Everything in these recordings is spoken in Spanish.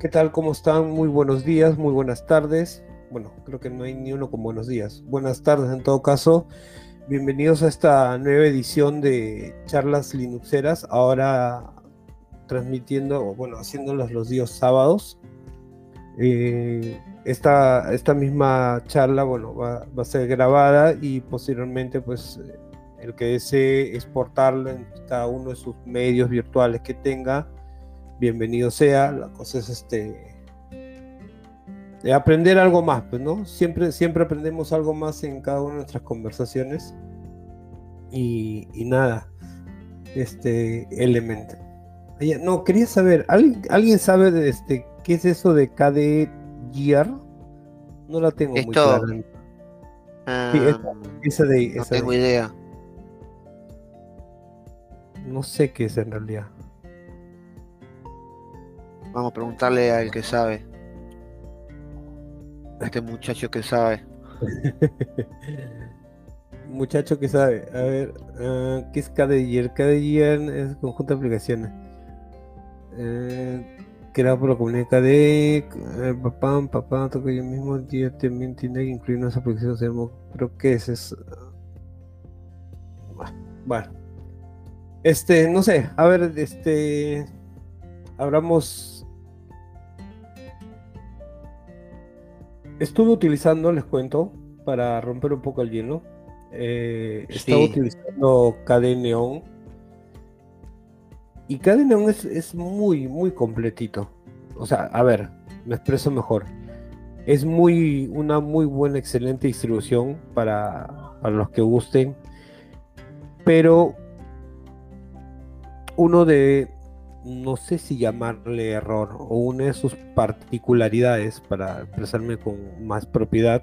¿Qué tal? ¿Cómo están? Muy buenos días, muy buenas tardes. Bueno, creo que no hay ni uno con buenos días. Buenas tardes en todo caso. Bienvenidos a esta nueva edición de Charlas Linuxeras. Ahora transmitiendo, bueno, haciéndolas los días sábados. Eh, esta, esta misma charla, bueno, va, va, a ser grabada y posteriormente, pues, el que desee exportarla en cada uno de sus medios virtuales que tenga, bienvenido sea. La cosa es este de aprender algo más, pues, ¿no? Siempre, siempre aprendemos algo más en cada una de nuestras conversaciones. Y, y nada, este elemento. No, quería saber, ¿alguien, ¿alguien sabe de este qué es eso de KD Gear? No la tengo muy clara. sí, esa, esa de, esa no tengo de... idea. No sé qué es en realidad. Vamos a preguntarle al que sabe. A este muchacho que sabe. muchacho que sabe. A ver, uh, ¿qué es KDGR? KDGR es conjunto de aplicaciones. Eh, creado por la comunidad KD. Eh, papá, papá, toco yo mismo. Día también tiene que incluir unas aplicaciones. Pero ¿qué es eso? Bueno. Este, no sé. A ver, este. Hablamos Estuve utilizando, les cuento, para romper un poco el hielo. Eh, estaba utilizando KD Neon. Y KD Neon es, muy, muy completito. O sea, a ver, me expreso mejor. Es muy, una muy buena, excelente distribución para, para los que gusten. Pero uno de, no sé si llamarle error o una de sus particularidades, para expresarme con más propiedad,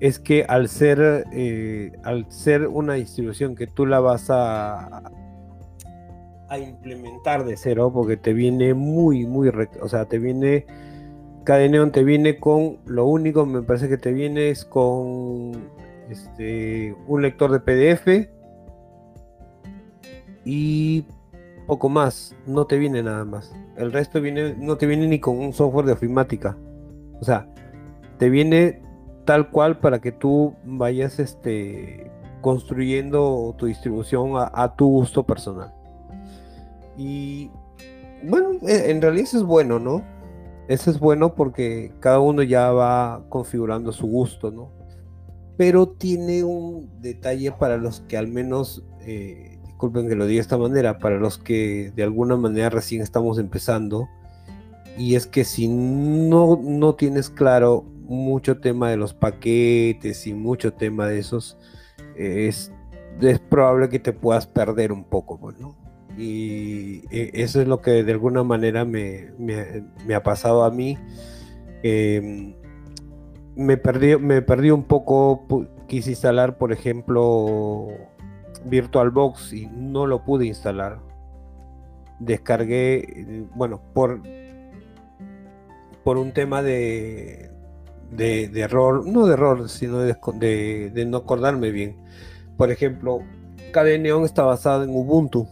es que al ser, eh, al ser una distribución que tú la vas a, a implementar de cero, porque te viene muy, muy, o sea, te viene, Cadeneon te viene con, lo único me parece que te viene es con este, un lector de PDF y poco más, no te viene nada más. El resto viene, no te viene ni con un software de ofimática. O sea, te viene tal cual para que tú vayas este, construyendo tu distribución a, tu gusto personal. Y bueno, e, en realidad eso es bueno, ¿no? Eso es bueno porque cada uno ya va configurando su gusto, ¿no? Pero tiene un detalle para los que al menos eh, disculpen que lo diga de esta manera, para los que de alguna manera recién estamos empezando, y es que si no, no tienes claro mucho tema de los paquetes y mucho tema de esos, es, es probable que te puedas perder un poco, pues, ¿no? Y e, eso es lo que de alguna manera me, me, ha pasado a mí. Em, me, perdí, me perdí un poco, quise instalar, por ejemplo, VirtualBox y no lo pude instalar. Descargué, bueno, por, por un tema de, de, error, no de error, sino de, de, no acordarme bien. Por ejemplo, KD Neon está basado en Ubuntu,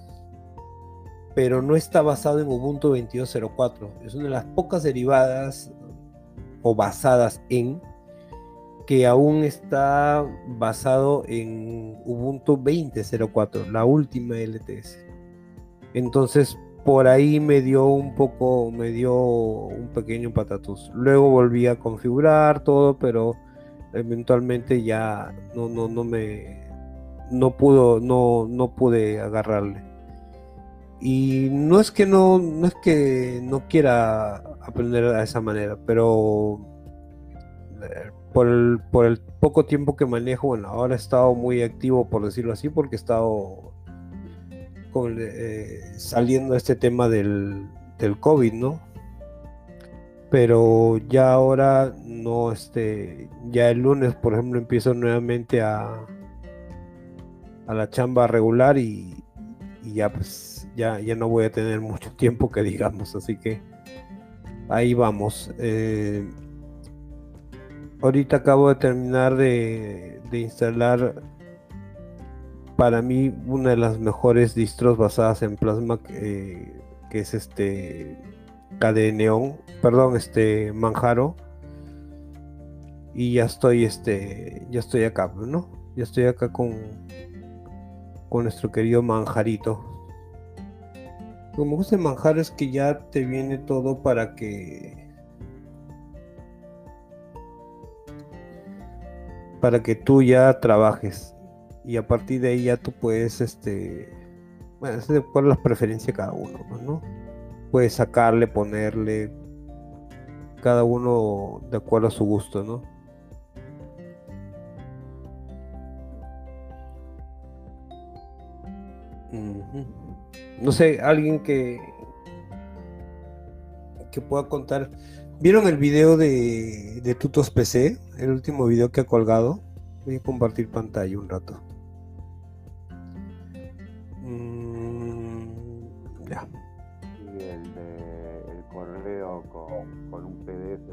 pero no está basado en Ubuntu 22.04. Es una de las pocas derivadas o basadas en que aún está basado en Ubuntu 20.04, la última LTS. Entonces, por ahí me dio un poco, me dio un pequeño patatus. Luego volví a configurar todo, pero eventualmente ya no, no, no me, no pudo, no, no pude agarrarle. Y no es que no, no es que no quiera aprender de esa manera, pero eh, por el, poco tiempo que manejo, bueno, ahora he estado muy activo, por decirlo así, porque he estado eh, saliendo este tema del, del COVID, ¿no? Pero ya ahora no, este, ya el lunes, por ejemplo, empiezo nuevamente a, a la chamba regular y, y ya pues ya, ya no voy a tener mucho tiempo que digamos, así que ahí vamos. Eh, ahorita acabo de terminar de, instalar para mí una de las mejores distros basadas en Plasma que, es este Neón, perdón, este Manjaro. Y ya estoy, este, ya estoy acá, ¿no? Ya estoy acá con, con nuestro querido Manjarito. Que me gusta de Manjar es que ya te viene todo para que para que tú ya trabajes y a partir de ahí ya tú puedes este bueno, es de las preferencias de cada uno, ¿no? Puedes sacarle, ponerle, cada uno de acuerdo a su gusto, ¿no? No sé, alguien que que pueda contar. ¿Vieron el video de, de Tutos PC? El último video que ha colgado. Voy a compartir pantalla un rato.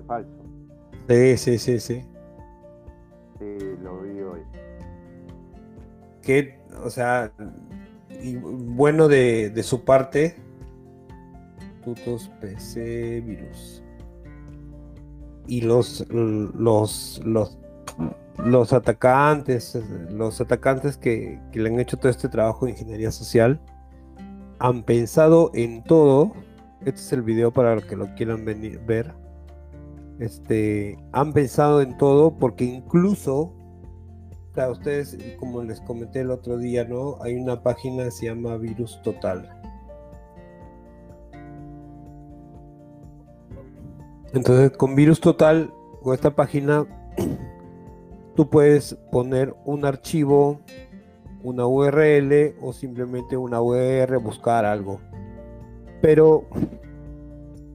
falso. Sí, sí, sí, sí. Sí, lo vi hoy. Que, o sea, y bueno de, de su parte, tutos PC virus. Y los, los, los, los atacantes, los atacantes que, que le han hecho todo este trabajo de ingeniería social, han pensado en todo. Este es el video para los que lo quieran venir, ver este, han pensado en todo porque incluso, ustedes, como les comenté el otro día, ¿no? Hay una página que se llama Virus Total. Entonces, con Virus Total, con esta página, tú puedes poner un archivo, una URL o simplemente una URL, buscar algo. Pero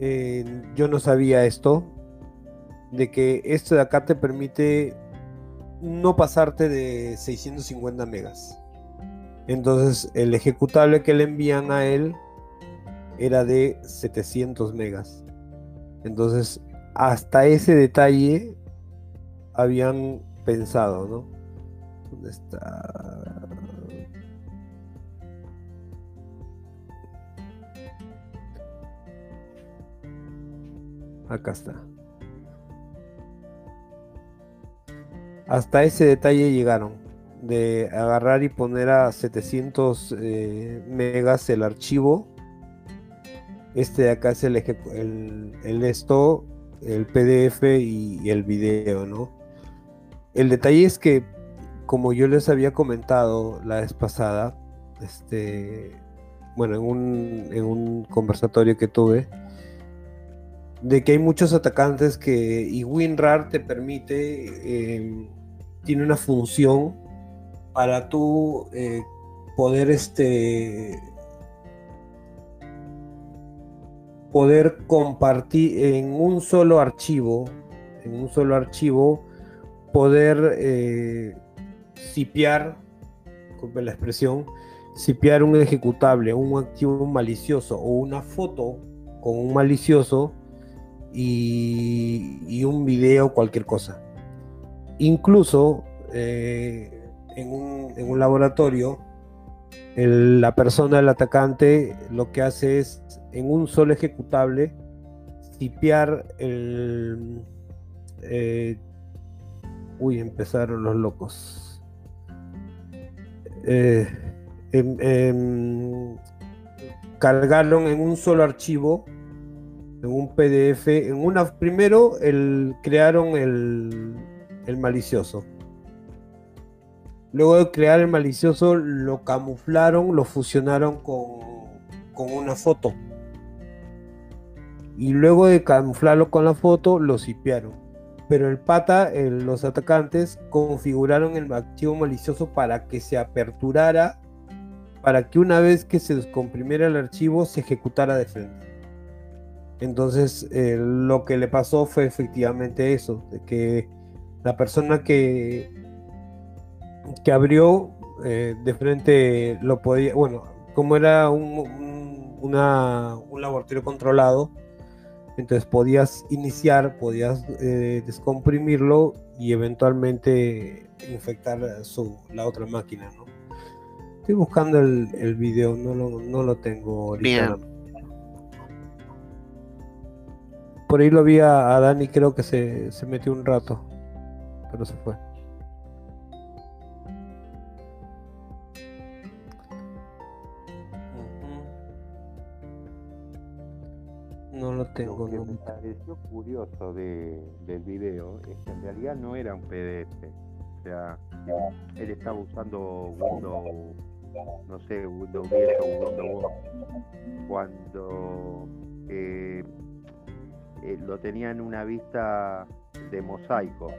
eh, yo no sabía esto de que esto de acá te permite no pasarte de 650 megas. Entonces el ejecutable que le envían a él era de 700 megas. Entonces hasta ese detalle habían pensado, ¿no? ¿Dónde está? Acá está. Hasta ese detalle llegaron, de agarrar y poner a 700 eh, megas el archivo. Este de acá es el, el, esto, el PDF y, el video, ¿no? El detalle es que, como yo les había comentado la vez pasada, este, bueno, en un, en un conversatorio que tuve, de que hay muchos atacantes que y WinRAR te permite, em, tiene una función para tú eh, poder este poder compartir en un solo archivo, en un solo archivo, poder eh, sipiar, la expresión, sipiar un ejecutable, un activo malicioso o una foto con un malicioso y, un video, cualquier cosa. Incluso eh, en, un, laboratorio, la persona, el atacante, lo que hace es en un solo ejecutable tipear el... Eh, uy, empezaron los locos. Eh, em, em, cargaron en un solo archivo en un PDF, en una primero el, crearon el, el malicioso. Luego de crear el malicioso lo camuflaron, lo fusionaron con, con una foto. Y luego de camuflarlo con la foto, lo sipiaron. Pero el pata, los atacantes, configuraron el archivo malicioso para que se aperturara, para que una vez que se descomprimiera el archivo se ejecutara de frente. Entonces, eh, lo que le pasó fue efectivamente eso, de que la persona que, que abrió eh, de frente lo podía, bueno, como era un, un laboratorio controlado, entonces podías iniciar, podías eh, descomprimirlo y eventualmente infectar su, la otra máquina, ¿no? Estoy buscando el, el video, no lo, no lo tengo ahorita. por ahí lo vi a, Dani, creo que se, se metió un rato, pero se fue. No lo tengo. Lo que me pareció curioso de, del video es que en realidad no era un PDF. O sea, él estaba usando Windows, no sé, Windows 10 o Windows cuando eh, eh, lo tenía en una vista de mosaico.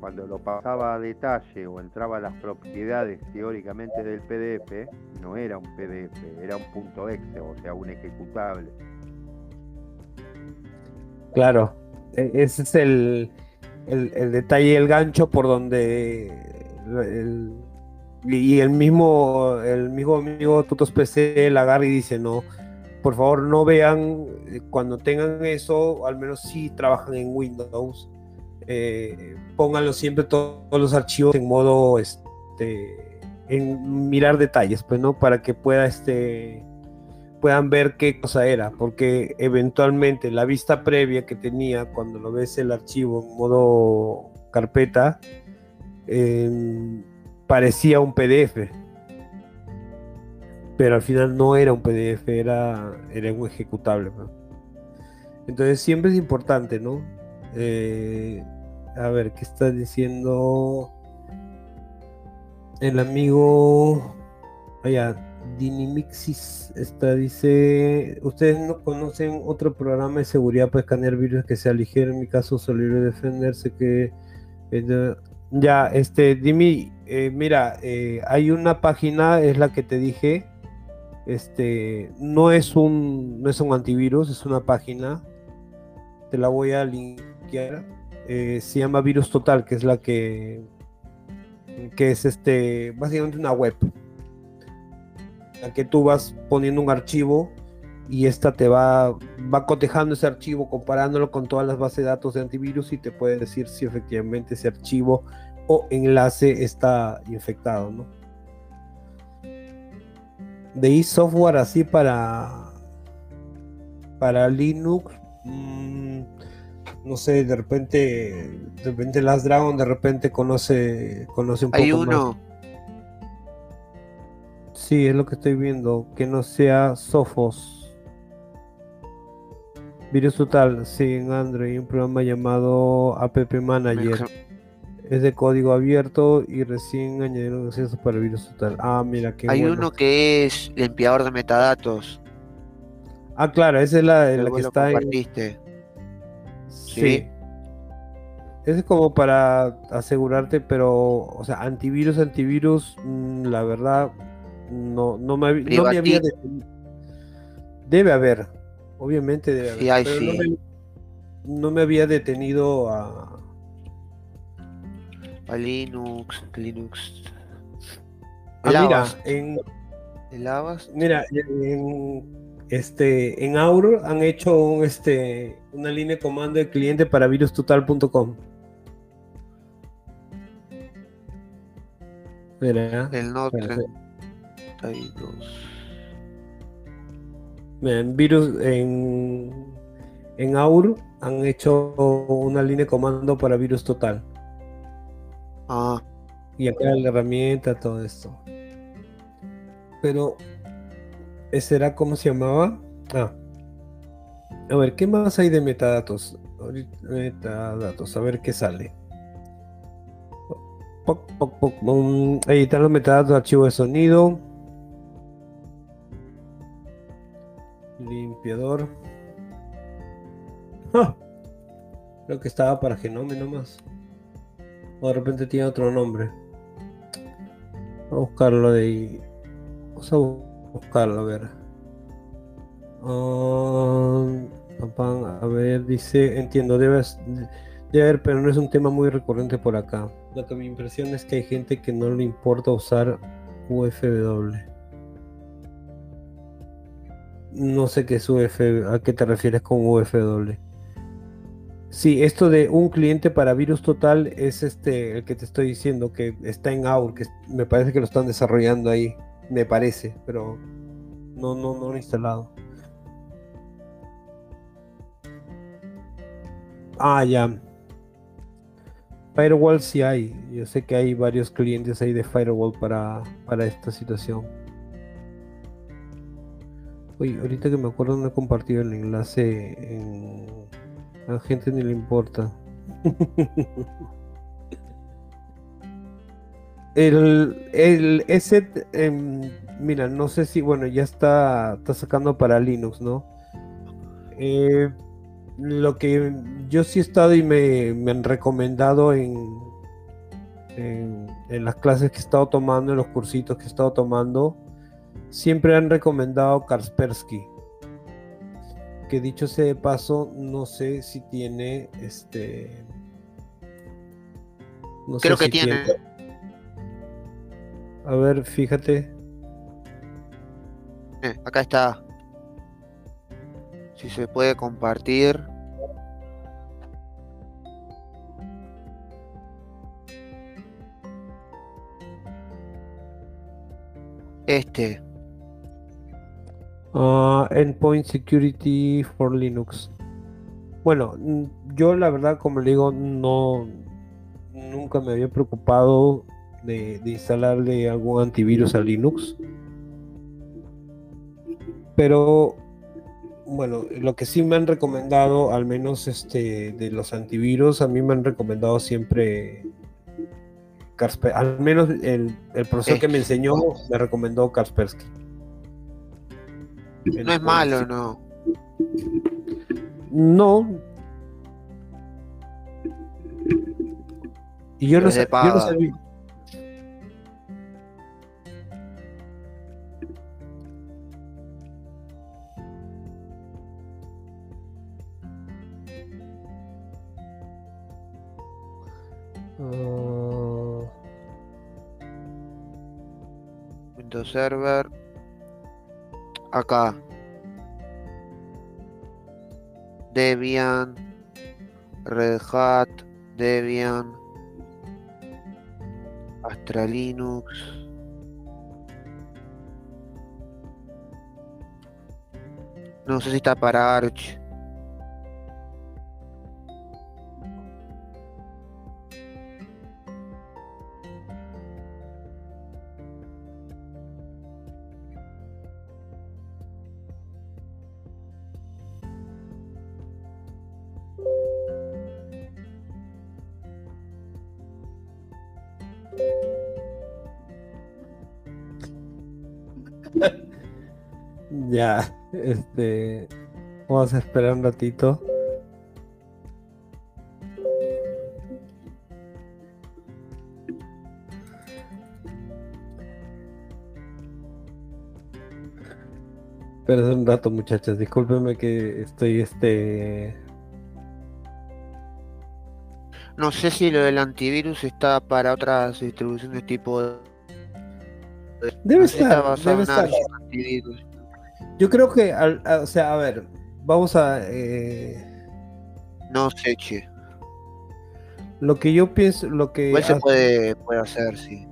Cuando lo pasaba a detalle o entraba a las propiedades teóricamente del PDF, no era un PDF, era un punto exe, o sea, un ejecutable. Claro, e, ese es el, el, detalle, el gancho por donde y el mismo el mismo amigo Tutos PC la agarra y dice no por favor no vean eh, cuando tengan eso al menos si trabajan en Windows. Eh, pónganlo siempre todos los archivos en modo este en mirar detalles pues no para que pueda este puedan ver qué cosa era, porque eventualmente la vista previa que tenía cuando lo ves el archivo en modo carpeta em, parecía un PDF, pero al final no era un PDF, era, era un ejecutable. Entonces siempre es importante, ¿no? Eh, a ver, ¿qué está diciendo el amigo? Allá, Dinimixis está, dice, ustedes no conocen otro programa de seguridad para escanear virus que sea ligero, en mi caso Solidar defenderse que eh, ya, este, Dimi, eh, mira, eh, hay una página, es la que te dije, este, no es un, no es un antivirus, es una página, te la voy a linkear, se llama Virus Total, que es la que, que es este, básicamente una web, que tú vas poniendo un archivo y esta te va, va cotejando ese archivo, comparándolo con todas las bases de datos de antivirus y te puede decir si efectivamente ese archivo o enlace está infectado, ¿no? De ahí software así para para Linux, mm, no sé, de repente, de repente Last Dragon de repente conoce, conoce un Hay uno, Sí, es lo que estoy viendo. Que no sea Sophos. Virus Total, sí, en Android, un programa llamado App Manager. Es de código abierto y recién añadieron acceso para Virus Total. Ah, mira, qué Hay uno que es limpiador de metadatos. Ah, claro, esa es la, la que está en. Sí. es como para asegurarte, pero, o sea, antivirus, antivirus, mm, la verdad, no, no me, no me había. Debe haber, obviamente debe haber. pero No, me, no, me, había detenido a. A Linux, Linux. Ah, mira, en. Mira, en este en Auro han hecho un, este una línea de comando de cliente para virustotal.com. El Note en virus en, en AUR han hecho una línea de comando para virus total. Ah. Y acá la herramienta, todo esto. Pero, ¿ese era cómo se llamaba? Ah. A ver, ¿qué más hay de metadatos? Metadatos, a ver qué sale. Editar los metadatos de archivo de sonido. Limpiador. ¡Ah! Creo que estaba para Genome nomás. O de repente tiene otro nombre. Vamos a buscarlo de ahí. Vamos a buscarlo, a ver. Ah, a ver, dice, entiendo, debe, debe haber, pero no es un tema muy recurrente por acá. Lo que me impresiona es que hay gente que no le importa usar UFW. No sé qué es UF, a qué te refieres con UFW. Sí, esto de un cliente para virus total es este el que te estoy diciendo que está en AUR, que me parece que lo están desarrollando ahí, me parece, pero no no no lo he instalado. Ah, ya. Firewall sí hay. Yo sé que hay varios clientes ahí de Firewall para, para esta situación. Uy, ahorita que me acuerdo no he compartido el enlace en... A la gente ni le importa. el, el ese, em, mira, no sé si, bueno, ya está, está sacando para Linux, ¿no? Eh, lo que yo sí he estado y me, han recomendado en, en, las clases que he estado tomando, en los cursitos que he estado tomando, siempre han recomendado Kaspersky. Que dicho sea de paso, no sé si tiene este. No Creo que tiene. A ver, fíjate. Eh, acá está si se puede compartir. Este. Uh, endpoint Security for Linux. Bueno, yo la verdad, como le digo, no nunca me había preocupado de, de instalarle algún antivirus a Linux. Pero bueno, lo que sí me han recomendado, al menos este de los antivirus, a mí me han recomendado siempre al menos el, profesor que me enseñó me recomendó Kaspersky. No es malo, ¿no? No. Y yo no, sé, yo no sabía. Server. Acá. Debian. Red Hat. Debian. Astra Linux. No sé si está para Arch. Vamos a esperar un ratito. Perdón un rato, muchachas. Discúlpenme que estoy este. No sé si lo del antivirus está para otras distribuciones tipo. Debe estar. Debe estar. Yo creo que, o sea, a ver, vamos a... Eh, no sé, che. Lo que yo pienso, lo que... Igual se puede, puede hacer, sí.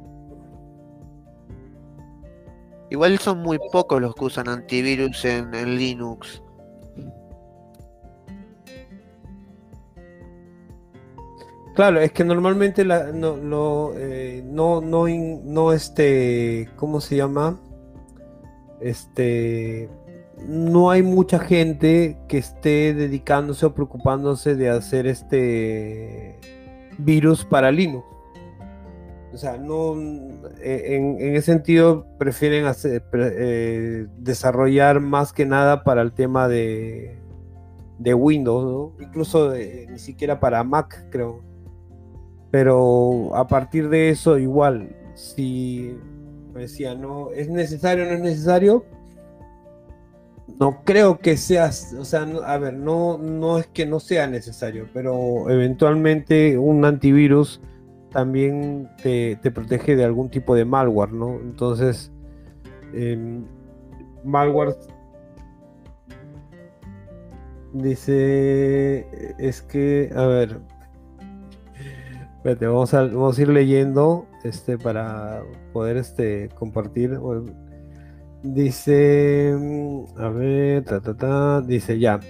Igual son muy pocos los que usan antivirus en, Linux. Claro, es que normalmente la, no, eh, no, no, no, este, ¿cómo se llama? este, no hay mucha gente que esté dedicándose o preocupándose de hacer este virus para Linux. O sea, no, eh, en, ese sentido prefieren eh, desarrollar más que nada para el tema de, de Windows, incluso ni siquiera para Mac, creo. Pero a partir de eso, igual, si decía, no, ¿es necesario o no es necesario? No creo que sea, o sea, a ver, no, no es que no sea necesario, pero eventualmente un antivirus también te, protege de algún tipo de malware, ¿no? Entonces, em, malware dice, es que, a ver, espérate, vamos a, vamos a ir leyendo este, para poder este, compartir. Dice, a ver, ta, ta, ta, dice ya.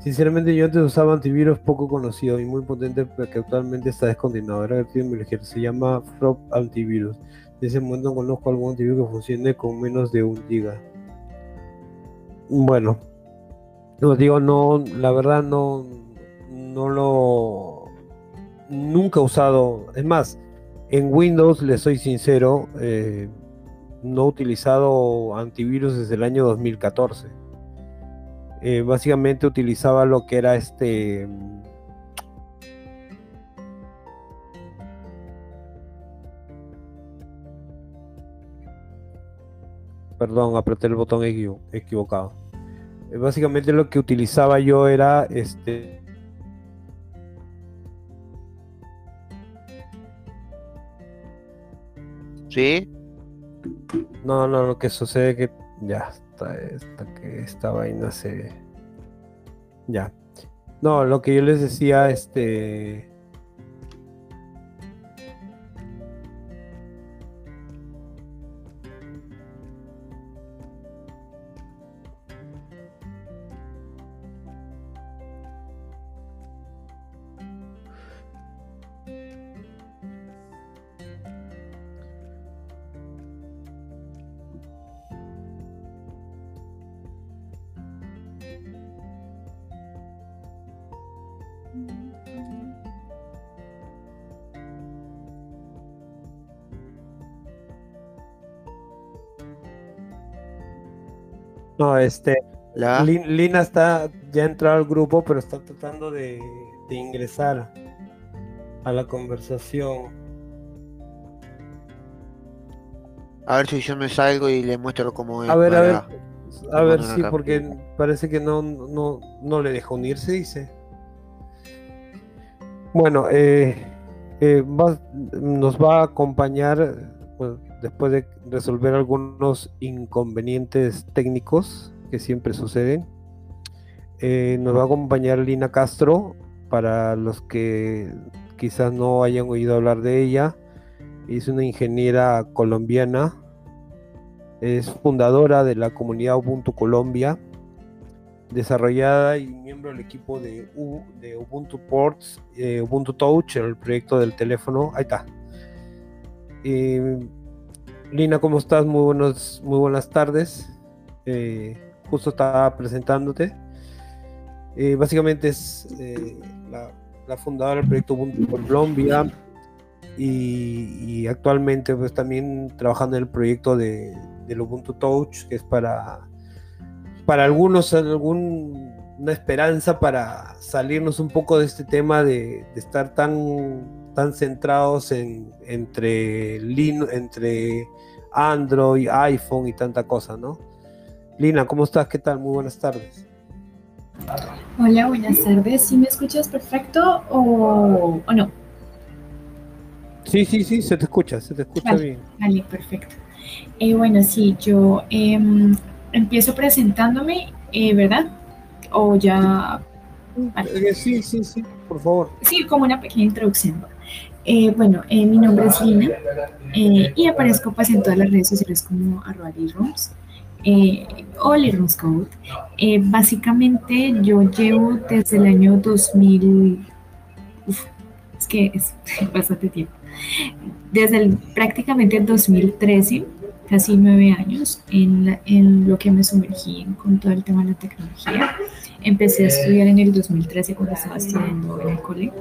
Sinceramente yo antes usaba antivirus poco conocido y muy potente pero que actualmente está descontinuado. Era ligero. Se llama Frog Antivirus. En ese momento conozco algún antivirus que funcione con menos de un giga. Bueno, no digo, no, la verdad no, no lo, nunca he usado. Es más, en Windows, le soy sincero, eh, no utilizado antivirus desde el año 2014. Eh, básicamente utilizaba lo que era este Perdón, apreté el botón equivocado. Eh, básicamente lo que utilizaba yo era este. ¿Sí? No, no, lo que sucede es que ya está, que esta vaina se. Ya. No, lo que yo les decía, este. No, este. Lina está ya entrado al grupo, pero está tratando de, ingresar a la conversación. A ver si yo me salgo y le muestro cómo es. A ver, a ver. A ver, sí, porque parece que no, no, no le deja unirse, dice. Bueno, eh, eh nos va a acompañar pues, después de resolver algunos inconvenientes técnicos que siempre suceden. Eh, nos va a acompañar Lina Castro, para los que quizás no hayan oído hablar de ella. Es una ingeniera colombiana, es fundadora de la comunidad Ubuntu Colombia, desarrollada y miembro del equipo de, Ubuntu Ports, eh, Ubuntu Touch, el proyecto del teléfono. Ahí está. Eh, Lina, ¿cómo estás? Muy, buenos, muy buenas tardes. Eh, justo estaba presentándote. Eh, básicamente es la, fundadora del proyecto Ubuntu Colombia y, actualmente pues también trabajando en el proyecto de, del Ubuntu Touch, que es para, para algunos alguna esperanza para salirnos un poco de este tema de estar tan están centrados en entre, entre Android, iPhone y tanta cosa, ¿no? Lina, ¿cómo estás? ¿Qué tal? Muy buenas tardes. Hola, buenas tardes. ¿Sí me escuchas perfecto o, no? Sí, sí, sí, se te escucha, se te escucha bien. Vale, perfecto. Eh, bueno, sí, yo em, empiezo presentándome, eh, ¿verdad? O ya... Eh, sí, sí, sí, por favor. Sí, como una pequeña introducción. Eh, bueno, eh, mi nombre es Lina eh, y aparezco pues en todas las redes sociales como arroba o Lirooms Code. básicamente yo llevo desde el año 2000, es que es bastante tiempo, desde prácticamente el 2013, casi nueve años, en, en lo que me sumergí con todo el tema de la tecnología. Empecé a estudiar en el 2013 cuando estaba estudiando en el colegio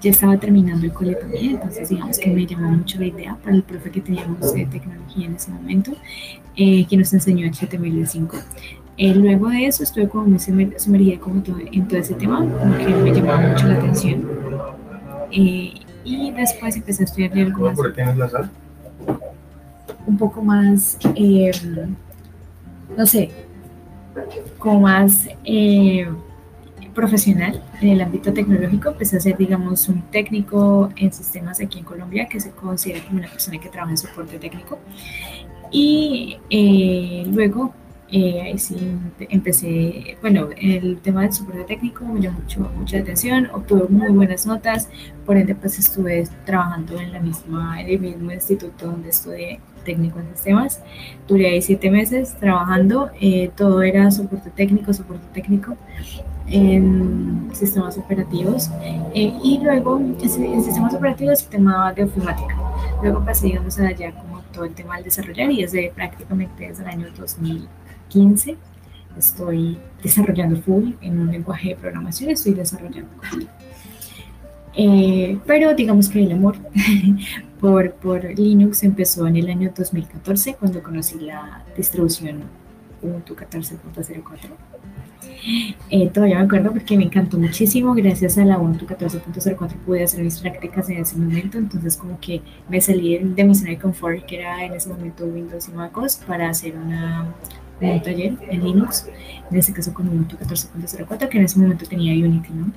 ya estaba terminando el cole también, entonces digamos que me llamó mucho la idea para el profe que teníamos de tecnología en ese momento, eh, que nos enseñó HTML5. Eh, luego de eso estuve como muy sumergida como todo, en todo ese tema, como que me llamaba mucho la atención. Eh, y después empecé a estudiar algo más, un poco más, no sé, como más profesional en el ámbito tecnológico, pues a ser, digamos, un técnico en sistemas aquí en Colombia, que se considera como una persona que trabaja en soporte técnico. Y eh, luego, eh, sí empecé, bueno, el tema del soporte técnico me llamó mucho, mucha atención, obtuve muy buenas notas, por ende, pues estuve trabajando en, la misma, en el mismo instituto donde estudié técnico en sistemas. Duré ahí siete meses trabajando, eh, todo era soporte técnico, soporte técnico. En sistemas operativos eh, y luego en, sistemas operativos el tema de ofimática. Luego pasé, digamos, allá como todo el tema del desarrollar y desde prácticamente desde el año 2015 estoy desarrollando full en un lenguaje de programación, estoy desarrollando eh, pero digamos que el amor por, por Linux empezó en el año 2014 cuando conocí la distribución Ubuntu 14.04. Eh, todavía me acuerdo porque me encantó muchísimo. Gracias a la Ubuntu 14.04 pude hacer mis prácticas en ese momento. Entonces, como que me salí de mi zona de confort, que era en ese momento Windows y MacOS, para hacer una, un taller en Linux. En este caso, con Ubuntu 14.04, que en ese momento tenía Unity, ¿no?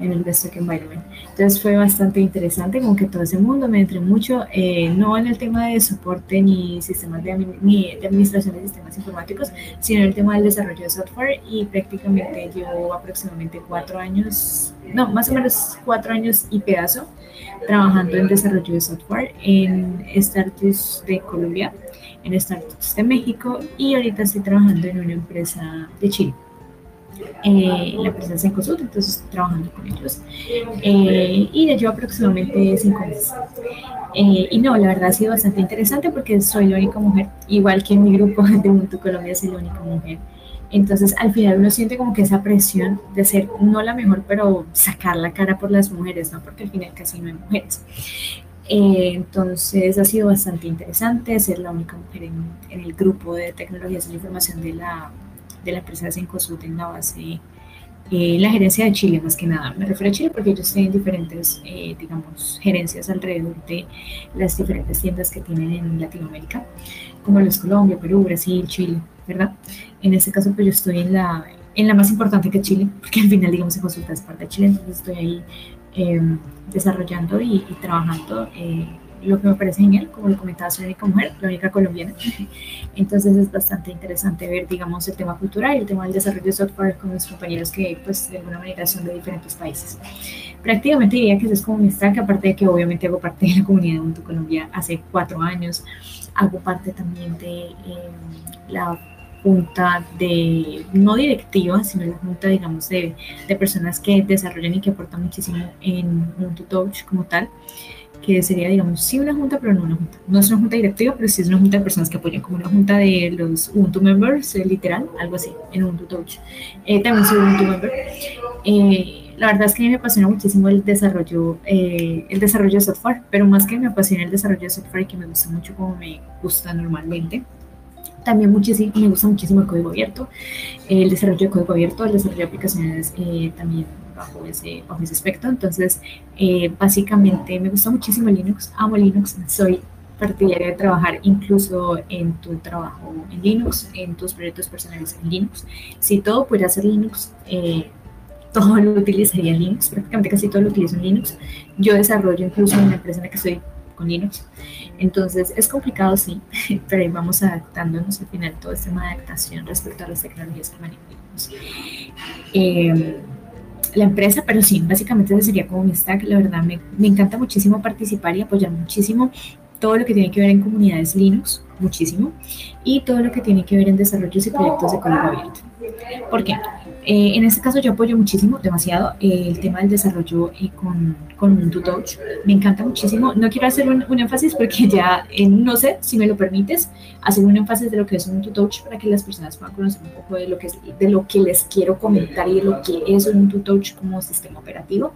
En el Desktop Environment. Entonces fue bastante interesante, como que todo ese mundo. Me entré mucho, eh, no en el tema de soporte ni sistemas de, ni de administración de sistemas informáticos, sino en el tema del desarrollo de software. Y prácticamente llevo aproximadamente cuatro años, no, más o menos cuatro años y pedazo trabajando en desarrollo de software en startups de Colombia, en startups de México. Y ahorita estoy trabajando en una empresa de Chile eh, la presencia en consulta, entonces trabajando con ellos. Eh, y ya llevo aproximadamente cinco meses. Eh, y no, la verdad ha sido bastante interesante porque soy la única mujer, igual que en mi grupo de Ubuntu Colombia soy la única mujer. Entonces al final uno siente como que esa presión de ser no la mejor, pero sacar la cara por las mujeres, ¿no? Porque al final casi no hay mujeres. Eh, entonces ha sido bastante interesante ser la única mujer en, en el grupo de tecnologías de la información de la de la empresa de Cencosud en la base, eh, la gerencia de Chile más que nada. Me refiero a Chile porque ellos tienen diferentes, eh, digamos, gerencias alrededor de las diferentes tiendas que tienen en Latinoamérica, como los Colombia, Perú, Brasil, Chile, ¿verdad? En este caso, pues yo estoy en la, en la más importante que Chile, porque al final, digamos, Cencosud es parte de Chile, entonces estoy ahí em, desarrollando y, y trabajando eh, lo que me parece genial, como lo comentaba, soy única mujer, la única colombiana. Entonces es bastante interesante ver, digamos, el tema cultural y el tema del desarrollo de software con mis compañeros que, pues, de alguna manera son de diferentes países. Prácticamente diría que ese es como mi stack, aparte de que obviamente hago parte de la comunidad de Ubuntu Colombia hace cuatro años. Hago parte también de eh, la junta de, no directiva, sino la junta, digamos, de, de personas que desarrollan y que aportan muchísimo en Ubuntu Touch como tal que sería, digamos, sí una junta, pero no una junta. No es una junta directiva, pero sí es una junta de personas que apoyan, como una junta de los Ubuntu members, eh, literal, algo así, en Ubuntu Touch. Eh, también soy Ubuntu member. Eh, la verdad es que me apasiona muchísimo el desarrollo, el desarrollo de software, pero más que me apasiona el desarrollo de software y que me gusta mucho como me gusta normalmente, también muchísimo, me gusta muchísimo el código abierto, el desarrollo de código abierto, el desarrollo de aplicaciones también bajo ese, bajo aspecto. Entonces, eh, básicamente me gusta muchísimo Linux, amo Linux, soy partidaria de trabajar incluso en tu trabajo en Linux, en tus proyectos personales en Linux. Si todo pudiera ser Linux, eh, todo lo utilizaría en Linux, prácticamente casi todo lo utilizo en Linux. Yo desarrollo incluso en la empresa en la que estoy con Linux. Entonces es complicado, sí, pero ahí vamos adaptándonos al final todo este tema de adaptación respecto a las tecnologías que manejamos. Eh, la empresa, pero sí, básicamente ese sería como mi stack. La verdad, me, me encanta muchísimo participar y apoyar muchísimo todo lo que tiene que ver en comunidades Linux, muchísimo, y todo lo que tiene que ver en desarrollos y proyectos de código abierto. ¿Por qué? Eh, en este caso yo apoyo muchísimo, demasiado, eh, el tema del desarrollo eh, con, con Ubuntu Touch. Me encanta muchísimo. No quiero hacer un, énfasis porque ya, no sé, si me lo permites, hacer un énfasis de lo que es Ubuntu Touch para que las personas puedan conocer un poco de lo que, es, de lo que les quiero comentar y de lo que es Ubuntu Touch como sistema operativo.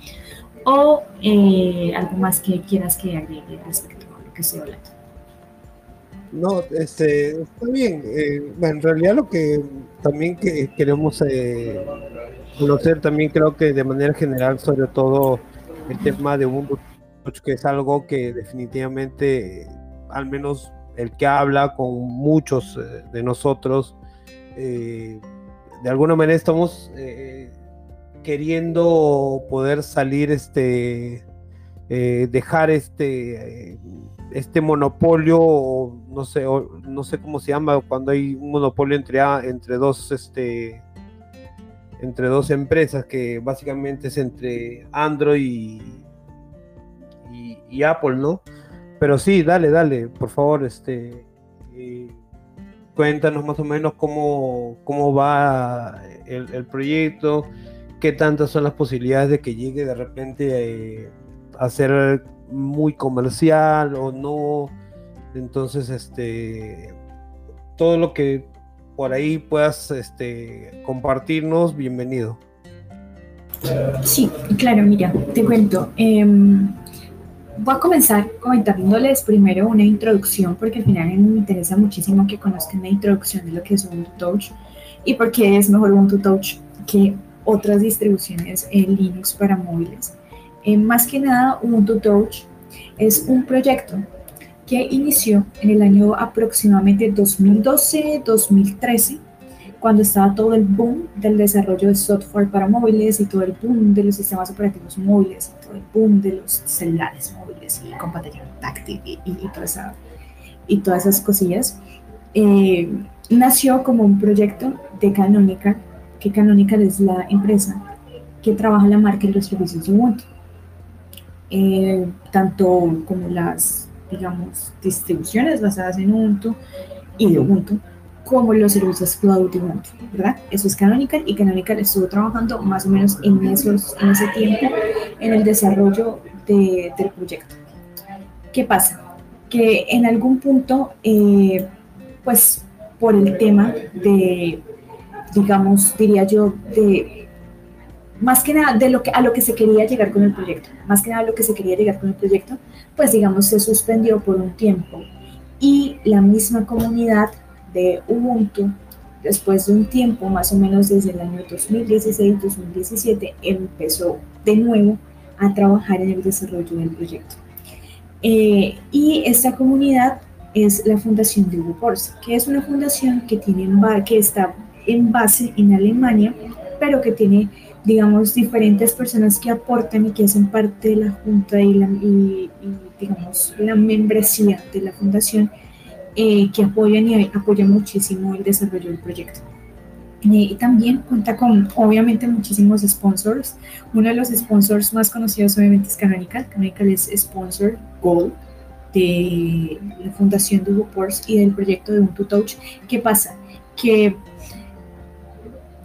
O algo más que quieras que agregue respecto a lo que estoy hablando. No, este, está bien. Eh, en realidad lo que también que queremos eh, conocer también creo que de manera general, sobre todo el tema de Ubuntu, que es algo que definitivamente, al menos el que habla con muchos eh, de nosotros, de alguna manera estamos queriendo poder salir, este, dejar este este monopolio, no sé, no sé cómo se llama, cuando hay un monopolio entre, entre dos, este, entre dos empresas que básicamente es entre Android y, Apple, ¿no? Pero sí, dale, dale, por favor, este, eh, cuéntanos más o menos cómo, cómo va el, proyecto, qué tantas son las posibilidades de que llegue de repente eh, a ser muy comercial o no. Entonces, este, todo lo que por ahí puedas este, compartirnos, bienvenido. Sí, claro, mira, te cuento. Em, voy a comenzar comentándoles primero una introducción, porque al final me interesa muchísimo que conozcan la introducción de lo que es Ubuntu Touch y por qué es mejor Ubuntu Touch que otras distribuciones en Linux para móviles. Eh, más que nada, Ubuntu Touch es un proyecto que inició en el año aproximadamente 2012-2013 cuando estaba todo el boom del desarrollo de software para móviles y todo el boom de los sistemas operativos móviles y todo el boom de los celulares móviles y con pantalla táctil y, y, todas esas cosillas, eh, nació como un proyecto de Canonical, que Canonical es la empresa que trabaja la marca y los servicios de Ubuntu. Eh, tanto como las, digamos, distribuciones basadas en Ubuntu y de Ubuntu, como los servicios cloud de Ubuntu, ¿verdad? Eso es Canonical y Canonical estuvo trabajando más o menos en, esos, en ese tiempo en el desarrollo de, del proyecto. ¿Qué pasa? Que en algún punto, eh, pues por el tema de, digamos, diría yo, de más que nada de lo que, a lo que se quería llegar con el proyecto, más que nada a lo que se quería llegar con el proyecto, pues digamos se suspendió por un tiempo y la misma comunidad de Ubuntu, después de un tiempo, más o menos desde el año 2016-2017, empezó de nuevo a trabajar en el desarrollo del proyecto. Eh, y esta comunidad es la fundación de UBUPORS, que es una fundación que, tiene que está en base en Alemania, pero que tiene, digamos, diferentes personas que aportan y que hacen parte de la junta y, la, y digamos, la membresía de la fundación eh, que apoyan y apoyan muchísimo el desarrollo del proyecto. Eh, y también cuenta con, obviamente, muchísimos sponsors. Uno de los sponsors más conocidos, obviamente, es Canonical. Canonical es sponsor Gold de la fundación de UBOPORS y del proyecto de Ubuntu Touch. ¿Qué pasa? Que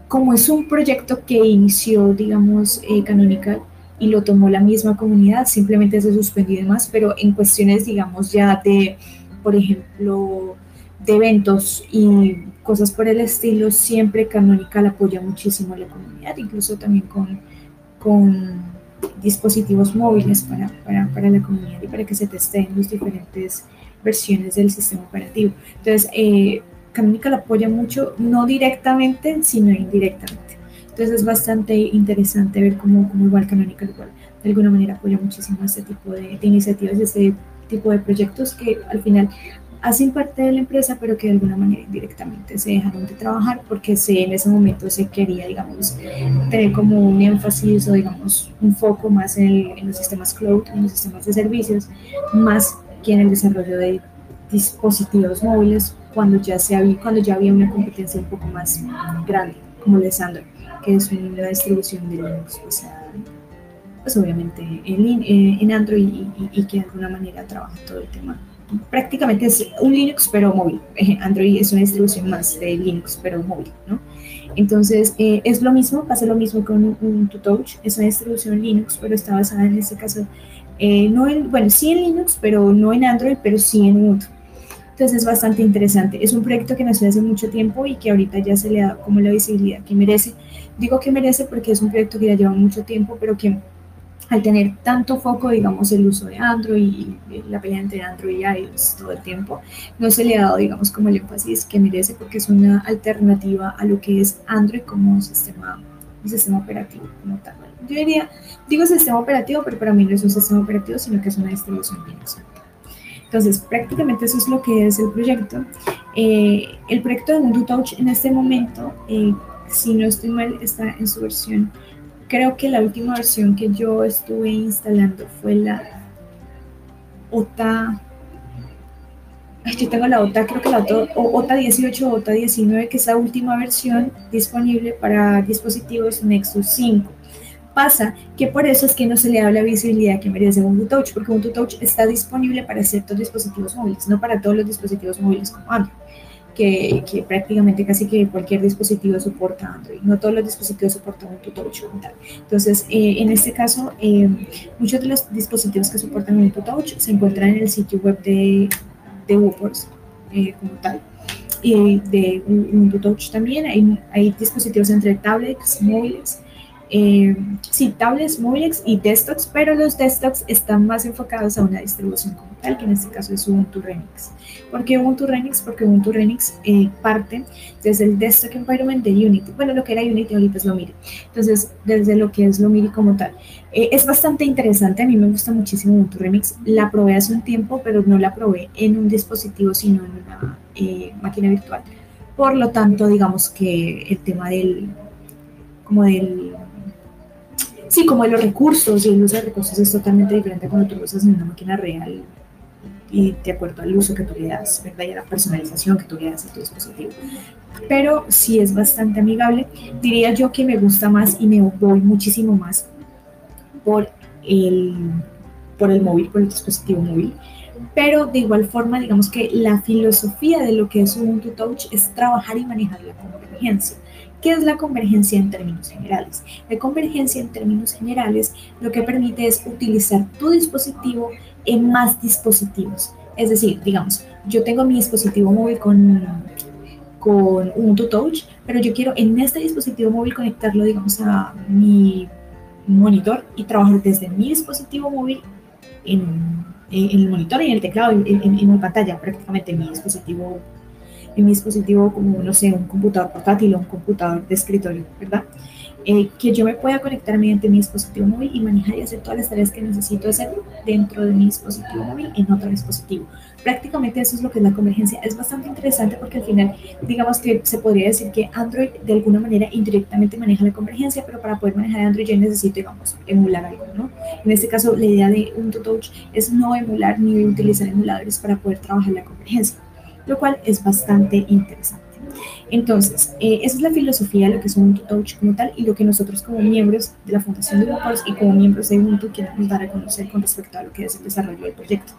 como es un proyecto que inició, digamos, eh, Canonical y lo tomó la misma comunidad, simplemente se suspendió y demás, pero en cuestiones, digamos, ya de por ejemplo, de eventos y cosas por el estilo, siempre Canonical apoya muchísimo a la comunidad, incluso también con, con dispositivos móviles para, para, para, la comunidad y para que se testeen las diferentes versiones del sistema operativo. Entonces, eh, Canonical apoya mucho, no directamente, sino indirectamente. Entonces es bastante interesante ver cómo, cómo igual Canonical igual de alguna manera apoya muchísimo este tipo de, de iniciativas, este tipo de proyectos que al final hacen parte de la empresa, pero que de alguna manera indirectamente se dejaron de trabajar porque se, en ese momento se quería, digamos, tener como un énfasis o, digamos, un foco más en, en los sistemas cloud, en los sistemas de servicios, más que en el desarrollo de dispositivos móviles cuando ya, se había, cuando ya había una competencia un poco más grande, como el de que es una distribución de Linux pues obviamente en, eh, en Android y, que de alguna manera trabaja todo el tema. Prácticamente es un Linux pero móvil. Android es una distribución más de Linux pero móvil, ¿no? Entonces eh, es lo mismo, pasa lo mismo con un Touch, es una distribución Linux pero está basada en este caso, eh, no en, bueno, sí en Linux pero no en Android, pero sí en Ubuntu. Entonces es bastante interesante. Es un proyecto que nació hace mucho tiempo y que ahorita ya se le da como la visibilidad que merece. Digo que merece porque es un proyecto que ya lleva mucho tiempo, pero que al tener tanto foco, digamos, el uso de Android y la pelea entre Android y iOS todo el tiempo, no se le ha dado, digamos, como el énfasis que merece porque es una alternativa a lo que es Android como sistema, un sistema operativo como tal. Yo diría, digo sistema operativo, pero para mí no es un sistema operativo, sino que es una distribución Linux. Entonces, prácticamente eso es lo que es el proyecto. Eh, el proyecto de Ubuntu Touch en este momento, eh, si no estoy mal, está en su versión Creo que la última versión que yo estuve instalando fue la OTA. yo tengo la OTA, creo que la OTA, 18 o OTA 19, que es la última versión disponible para dispositivos Nexus 5. Pasa que por eso es que no se le da la visibilidad que merece Ubuntu Touch, porque Ubuntu Touch está disponible para ciertos dispositivos móviles, no para todos los dispositivos móviles como Android. que, que, prácticamente casi que cualquier dispositivo soporta Android. No todos los dispositivos soportan Ubuntu Touch como tal. Entonces, eh, en este caso, eh, muchos de los dispositivos que soportan Ubuntu Touch se encuentran en el sitio web de, de WooPorts eh, como tal. Y de Ubuntu Touch también hay, hay dispositivos entre tablets, móviles, eh, sí, tablets, móviles y desktops, pero los desktops están más enfocados a una distribución como tal, que en este caso es Ubuntu Remix. ¿Por qué Ubuntu Remix? Porque Ubuntu Remix eh, parte desde el desktop environment de Unity. Bueno, lo que era Unity ahorita es Lomiri. Entonces, desde lo que es Lomiri como tal. Eh, es bastante interesante, a mí me gusta muchísimo Ubuntu Remix. La probé hace un tiempo, pero no la probé en un dispositivo, sino en una máquina virtual. Por lo tanto, digamos que el tema del, como del Sí, como de los recursos, y el uso de recursos es totalmente diferente cuando tú lo usas en una máquina real y de acuerdo al uso que tú le das, ¿verdad? Y a la personalización que tú le das a tu dispositivo. Pero sí es bastante amigable. Diría yo que me gusta más y me voy muchísimo más por el, por el móvil, por el dispositivo móvil. Pero de igual forma, digamos que la filosofía de lo que es Ubuntu Touch es trabajar y manejar la convergencia. ¿Qué es la convergencia en términos generales? La convergencia en términos generales lo que permite es utilizar tu dispositivo en más dispositivos. Es decir, digamos, yo tengo mi dispositivo móvil con, con Ubuntu Touch, pero yo quiero en este dispositivo móvil conectarlo, digamos, a mi monitor y trabajar desde mi dispositivo móvil en, el monitor y en el teclado, en, en, en mi pantalla, prácticamente mi dispositivo mi dispositivo como, no sé, un computador portátil o un computador de escritorio, ¿verdad? Eh, que yo me pueda conectar mediante mi dispositivo móvil y manejar y hacer todas las tareas que necesito hacer dentro de mi dispositivo móvil en otro dispositivo. Prácticamente eso es lo que es la convergencia. Es bastante interesante porque al final, digamos que se podría decir que Android de alguna manera indirectamente maneja la convergencia, pero para poder manejar Android yo necesito, digamos, emular algo, ¿no? En este caso, la idea de un Touch es no emular ni utilizar emuladores para poder trabajar la convergencia lo cual es bastante interesante. Entonces, eh, esa es la filosofía de lo que es Ubuntu Touch como tal y lo que nosotros como miembros de la Fundación de Ubuntu y como miembros de Ubuntu queremos dar a conocer con respecto a lo que es el desarrollo del proyecto.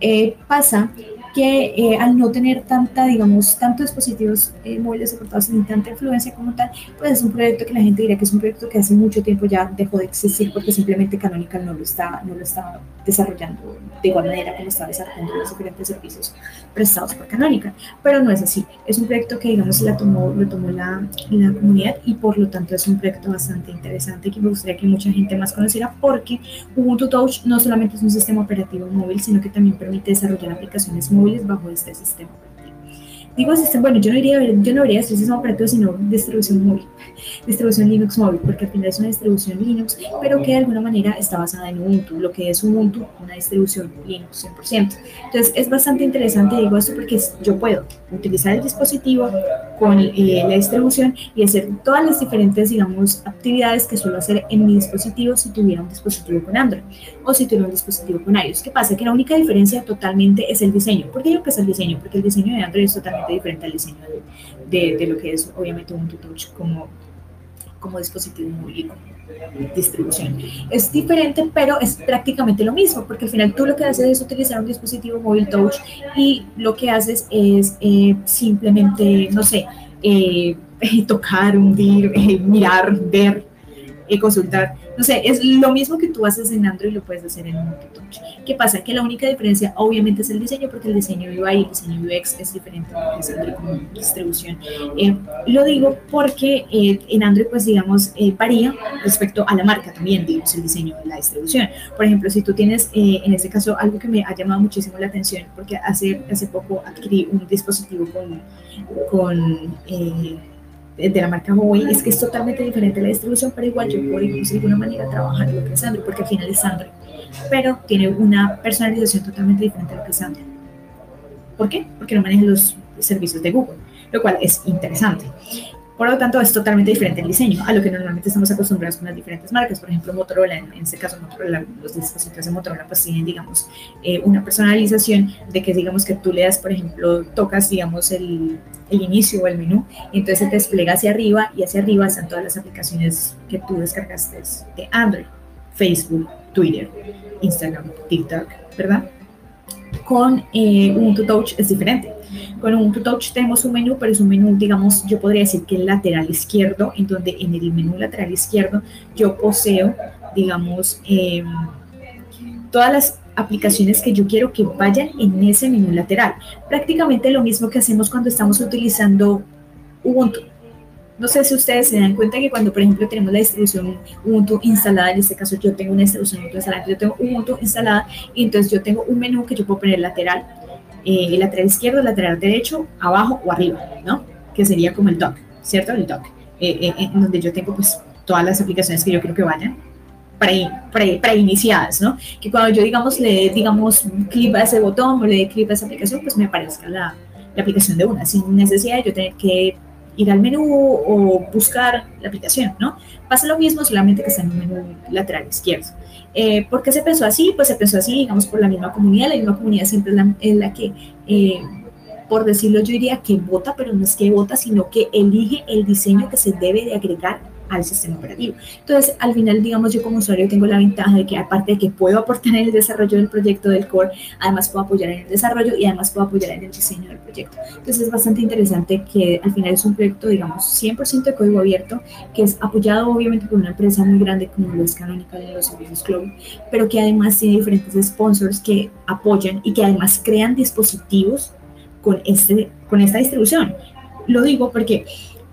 Eh, pasa que eh, al no tener tanta, digamos, tantos dispositivos eh, móviles soportados ni tanta influencia como tal, pues es un proyecto que la gente diría que es un proyecto que hace mucho tiempo ya dejó de existir porque simplemente Canonical no lo está, no lo está desarrollando de igual manera como está desarrollando los diferentes servicios prestados por Canonical. Pero no es así. Es un proyecto que, digamos, la tomó, lo tomó la, la comunidad y por lo tanto es un proyecto bastante interesante que me gustaría que mucha gente más conociera porque Ubuntu Touch no solamente es un sistema operativo móvil, sino que también permite desarrollar aplicaciones móviles bajo este sistema Digo sistema, bueno, yo no diría, yo no diría sistema operativo, sino distribución móvil, distribución Linux móvil, porque al final es una distribución Linux, pero que de alguna manera está basada en Ubuntu, lo que es Ubuntu, una distribución Linux 100%. Entonces es bastante interesante, digo esto, porque yo puedo utilizar el dispositivo con eh, la distribución y hacer todas las diferentes, digamos, actividades que suelo hacer en mi dispositivo si tuviera un dispositivo con Android o si tuviera un dispositivo con iOS. ¿Qué pasa? Que la única diferencia totalmente es el diseño. ¿Por qué digo que es el diseño? Porque el diseño de Android es totalmente diferente al diseño de, lo que es obviamente un Touch como, como dispositivo móvil distribución. Es diferente, pero es prácticamente lo mismo, porque al final tú lo que haces es utilizar un dispositivo móvil touch y lo que haces es eh, simplemente, no sé, eh, tocar, hundir, eh, mirar, ver, consultar no sé, es lo mismo que tú haces en Android lo puedes hacer en Touch. ¿Qué pasa? Que la única diferencia obviamente es el diseño, porque el diseño UI y el diseño UX es diferente a es Android como distribución. Eh, lo digo porque eh, en Android, pues digamos, eh, varía respecto a la marca también, digamos, el diseño de la distribución. Por ejemplo, si tú tienes, en este caso, algo que me ha llamado muchísimo la atención, porque hace, hace poco adquirí un dispositivo con... con de la marca Huawei es que es totalmente diferente la distribución, pero igual yo puedo de alguna manera trabajar lo que es Android, porque al final es Android, pero tiene una personalización totalmente diferente a lo que es Android. ¿Por qué? Porque no maneja los servicios de Google, lo cual es interesante. Por lo tanto, es totalmente diferente el diseño a lo que normalmente estamos acostumbrados con las diferentes marcas. Por ejemplo, Motorola, en, este caso Motorola, los dispositivos de Motorola pues tienen, digamos, eh, una personalización de que, digamos, que tú le das, por ejemplo, tocas, digamos, el, el inicio o el menú, y entonces se te despliega hacia arriba y hacia arriba están todas las aplicaciones que tú descargaste de Android, Facebook, Twitter, Instagram, TikTok, ¿verdad? Con eh, Ubuntu Touch es diferente Con Ubuntu Touch tenemos un menú, pero es un menú, digamos, yo podría decir que el lateral izquierdo, en donde en el menú lateral izquierdo yo poseo, digamos, em, todas las aplicaciones que yo quiero que vayan en ese menú lateral. Prácticamente lo mismo que hacemos cuando estamos utilizando Ubuntu. No sé si ustedes se dan cuenta que cuando, por ejemplo, tenemos la distribución Ubuntu instalada, en este caso yo tengo una distribución Ubuntu instalada, yo tengo Ubuntu instalada y entonces yo tengo un menú que yo puedo poner lateral, eh, lateral izquierdo, lateral derecho, abajo o arriba, ¿no? Que sería como el dock, ¿cierto? El dock, eh, eh, en donde yo tengo pues todas las aplicaciones que yo quiero que vayan pre, pre, preiniciadas, ¿no? Que cuando yo, digamos, le digamos, clic a ese botón o le dé clic a esa aplicación, pues me aparezca la, la aplicación de una, sin necesidad de yo tener que ir al menú o buscar la aplicación, ¿no? Pasa lo mismo, solamente que está en un menú lateral izquierdo. Eh, ¿Por qué se pensó así? Pues se pensó así, digamos, por la misma comunidad. La misma comunidad siempre es la, que, eh, por decirlo yo diría que vota, pero no es que vota, sino que elige el diseño que se debe de agregar al sistema operativo. Entonces, al final, digamos, yo como usuario tengo la ventaja de que aparte de que puedo aportar en el desarrollo del proyecto del core, además puedo apoyar en el desarrollo y además puedo apoyar en el diseño del proyecto. Entonces, es bastante interesante que al final es un proyecto, digamos, 100% de código abierto, que es apoyado obviamente por una empresa muy grande como lo es Canonical en los servicios cloud, pero que además tiene diferentes sponsors que apoyan y que además crean dispositivos con, este, con esta distribución. Lo digo porque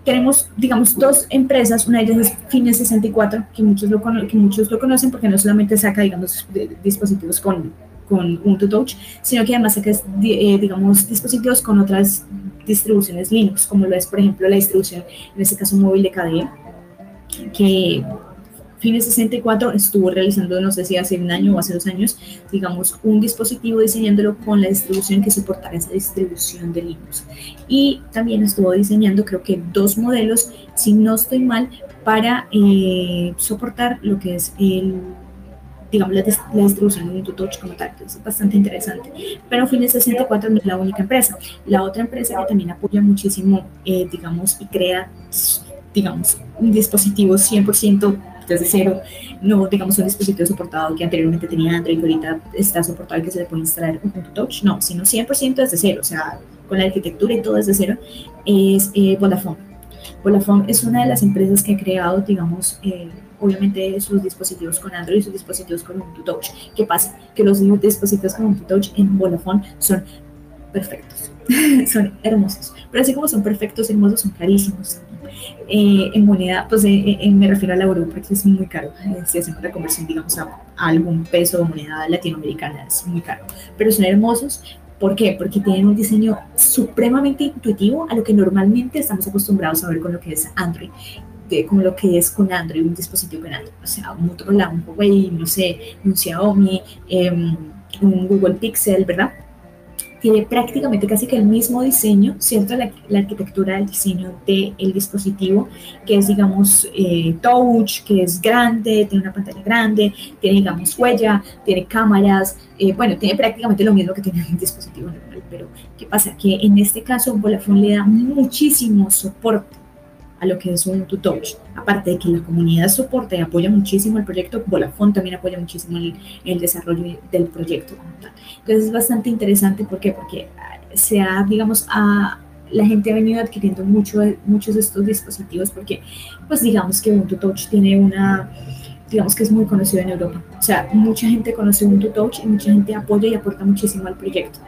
tenemos, digamos, dos empresas, una de ellas es Fines 64, que muchos lo, que muchos lo conocen porque no solamente saca, digamos, dispositivos con, con Ubuntu Touch, sino que además saca, eh, digamos, dispositivos con otras distribuciones Linux, como lo es, por ejemplo, la distribución, en este caso móvil de KDE, que Fines 64 estuvo realizando, no sé si hace un año o hace dos años, digamos, un dispositivo diseñándolo con la distribución que soportara esa distribución de Linux. Y también estuvo diseñando, creo que dos modelos, si no estoy mal, para eh, soportar lo que es el digamos, la, distribución de Ubuntu Touch como tal, que es bastante interesante. Pero Fines 64 no es la única empresa. La otra empresa que también apoya muchísimo, eh, digamos, y crea, digamos, un dispositivo 100% desde cero, no digamos un dispositivo soportado que anteriormente tenía Android y ahorita está soportado y que se le puede instalar un punto touch, no, sino 100% desde cero, o sea, con la arquitectura y todo desde cero, es eh, Vodafone. Vodafone es una de las empresas que ha creado, digamos, eh, obviamente sus dispositivos con Android y sus dispositivos con Ubuntu Touch. ¿Qué pasa? Que los dispositivos con Ubuntu Touch en Vodafone son perfectos, son hermosos, pero así como son perfectos, hermosos, son carísimos eh, en moneda, pues eh, eh, me refiero a la euro porque es muy caro. si hacemos la conversión, digamos, a, algún peso o moneda latinoamericana, es muy caro. Pero son hermosos. ¿Por qué? Porque tienen un diseño supremamente intuitivo a lo que normalmente estamos acostumbrados a ver con lo que es Android. De, como lo que es con Android, un dispositivo con Android, o sea, un Motorola, un Huawei, no sé, un Xiaomi, em, un Google Pixel, ¿verdad? Tiene prácticamente casi que el mismo diseño, ¿cierto? La, arquitectura del diseño del dispositivo, que es, digamos, eh, touch, que es grande, tiene una pantalla grande, tiene, digamos, huella, tiene cámaras, eh, bueno, tiene prácticamente lo mismo que tiene un dispositivo normal, pero ¿qué pasa? Que en este caso Vodafone le da muchísimo soporte a lo que es un Touch. Aparte de que la comunidad soporta y apoya muchísimo el proyecto, Vodafone también apoya muchísimo el, desarrollo del proyecto. Entonces es bastante interesante, ¿por qué? Porque ah, se ha, digamos, a, la gente ha venido adquiriendo mucho, muchos de estos dispositivos porque, pues digamos que Ubuntu Touch tiene una, digamos que es muy conocido en Europa. O sea, mucha gente conoce Ubuntu Touch y mucha gente apoya y aporta muchísimo al proyecto.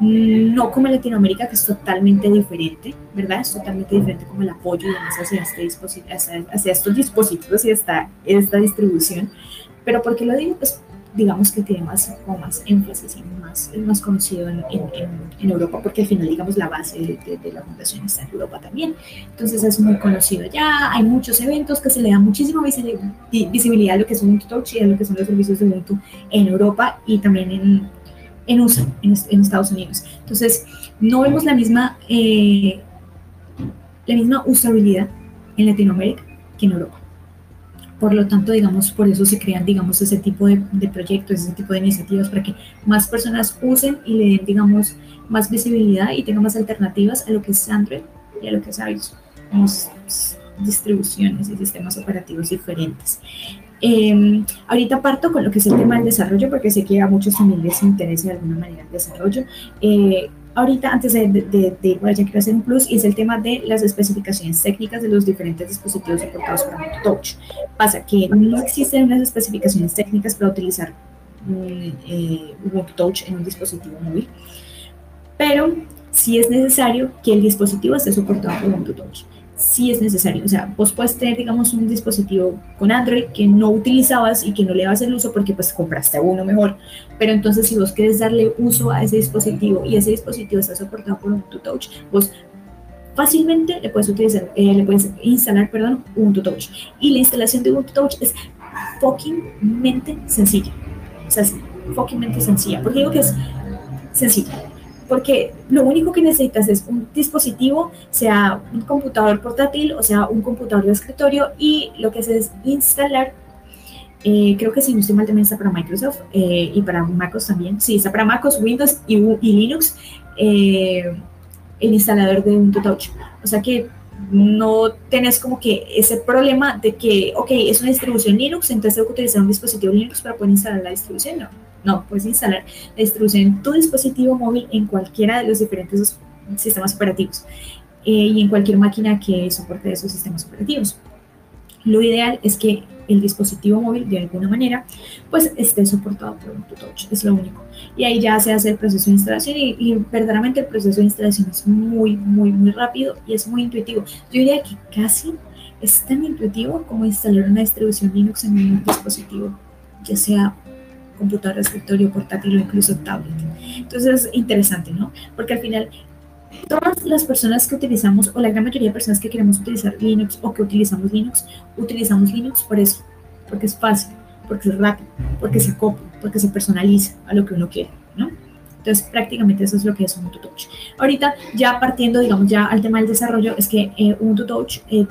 No como en Latinoamérica, que es totalmente diferente, ¿verdad? Es totalmente diferente como el apoyo y demás hacia, este hacia, hacia estos dispositivos y esta, esta distribución. Pero ¿por qué lo digo? Pues digamos que tiene más, como más énfasis y más, más conocido en, en, Europa, porque al final, digamos, la base de, de, la fundación está en Europa también. Entonces es muy conocido ya, hay muchos eventos que se le da muchísima visibilidad a lo que es Ubuntu Touch y a lo que son los servicios de Ubuntu en Europa y también en, en USA, en, Estados Unidos. Entonces, no vemos la misma, eh, la misma usabilidad en Latinoamérica que en Europa. Por lo tanto, digamos, por eso se crean, digamos, ese tipo de, proyectos, ese tipo de iniciativas para que más personas usen y le den, digamos, más visibilidad y tengan más alternativas a lo que es Android y a lo que es iOS. distribuciones y sistemas operativos diferentes. Em, ahorita parto con lo que es el tema del desarrollo, porque sé que a muchos también les interesa de alguna manera el desarrollo. Eh, ahorita, antes de, de, de, bueno, ya quiero hacer un plus, y es el tema de las especificaciones técnicas de los diferentes dispositivos soportados por Touch. Pasa que no existen unas especificaciones técnicas para utilizar un eh, Ubuntu Touch en un dispositivo móvil, pero sí es necesario que el dispositivo esté soportado por Ubuntu Touch sí es necesario. O sea, vos puedes tener, digamos, un dispositivo con Android que no utilizabas y que no le das el uso porque pues compraste uno mejor. Pero entonces si vos quieres darle uso a ese dispositivo y ese dispositivo está soportado por Ubuntu Touch, vos fácilmente le puedes utilizar, eh, le puedes instalar, perdón, Ubuntu Touch. Y la instalación de Ubuntu Touch es fuckingmente sencilla. O sea, es fuckingmente sencilla. Porque digo que es sencilla porque lo único que necesitas es un dispositivo, sea un computador portátil o sea un computador de escritorio y lo que haces es instalar, eh, creo que si no estoy mal también está para Microsoft eh, y para MacOS también, sí, está para MacOS, Windows y, Linux, eh, el instalador de Ubuntu Touch. O sea que no tenés como que ese problema de que, ok, es una distribución Linux, entonces tengo que utilizar un dispositivo Linux para poder instalar la distribución, no no, puedes instalar la distribución en tu dispositivo móvil en cualquiera de los diferentes sistemas operativos eh, y en cualquier máquina que soporte esos sistemas operativos. Lo ideal es que el dispositivo móvil de alguna manera pues esté soportado por un touch, es lo único. Y ahí ya se hace el proceso de instalación y, y, verdaderamente el proceso de instalación es muy, muy, muy rápido y es muy intuitivo. Yo diría que casi es tan intuitivo como instalar una distribución Linux en un dispositivo, ya sea computador de escritorio, portátil o incluso tablet. Entonces es interesante, ¿no? Porque al final todas las personas que utilizamos, o la gran mayoría de personas que queremos utilizar Linux o que utilizamos Linux, utilizamos Linux por eso, porque es fácil, porque es rápido, porque se acopla, porque se personaliza a lo que uno quiere, ¿no? Entonces, prácticamente eso es lo que es Ubuntu Touch. Ahorita, ya partiendo, digamos, ya al tema del desarrollo, es que eh, Ubuntu Touch, eh,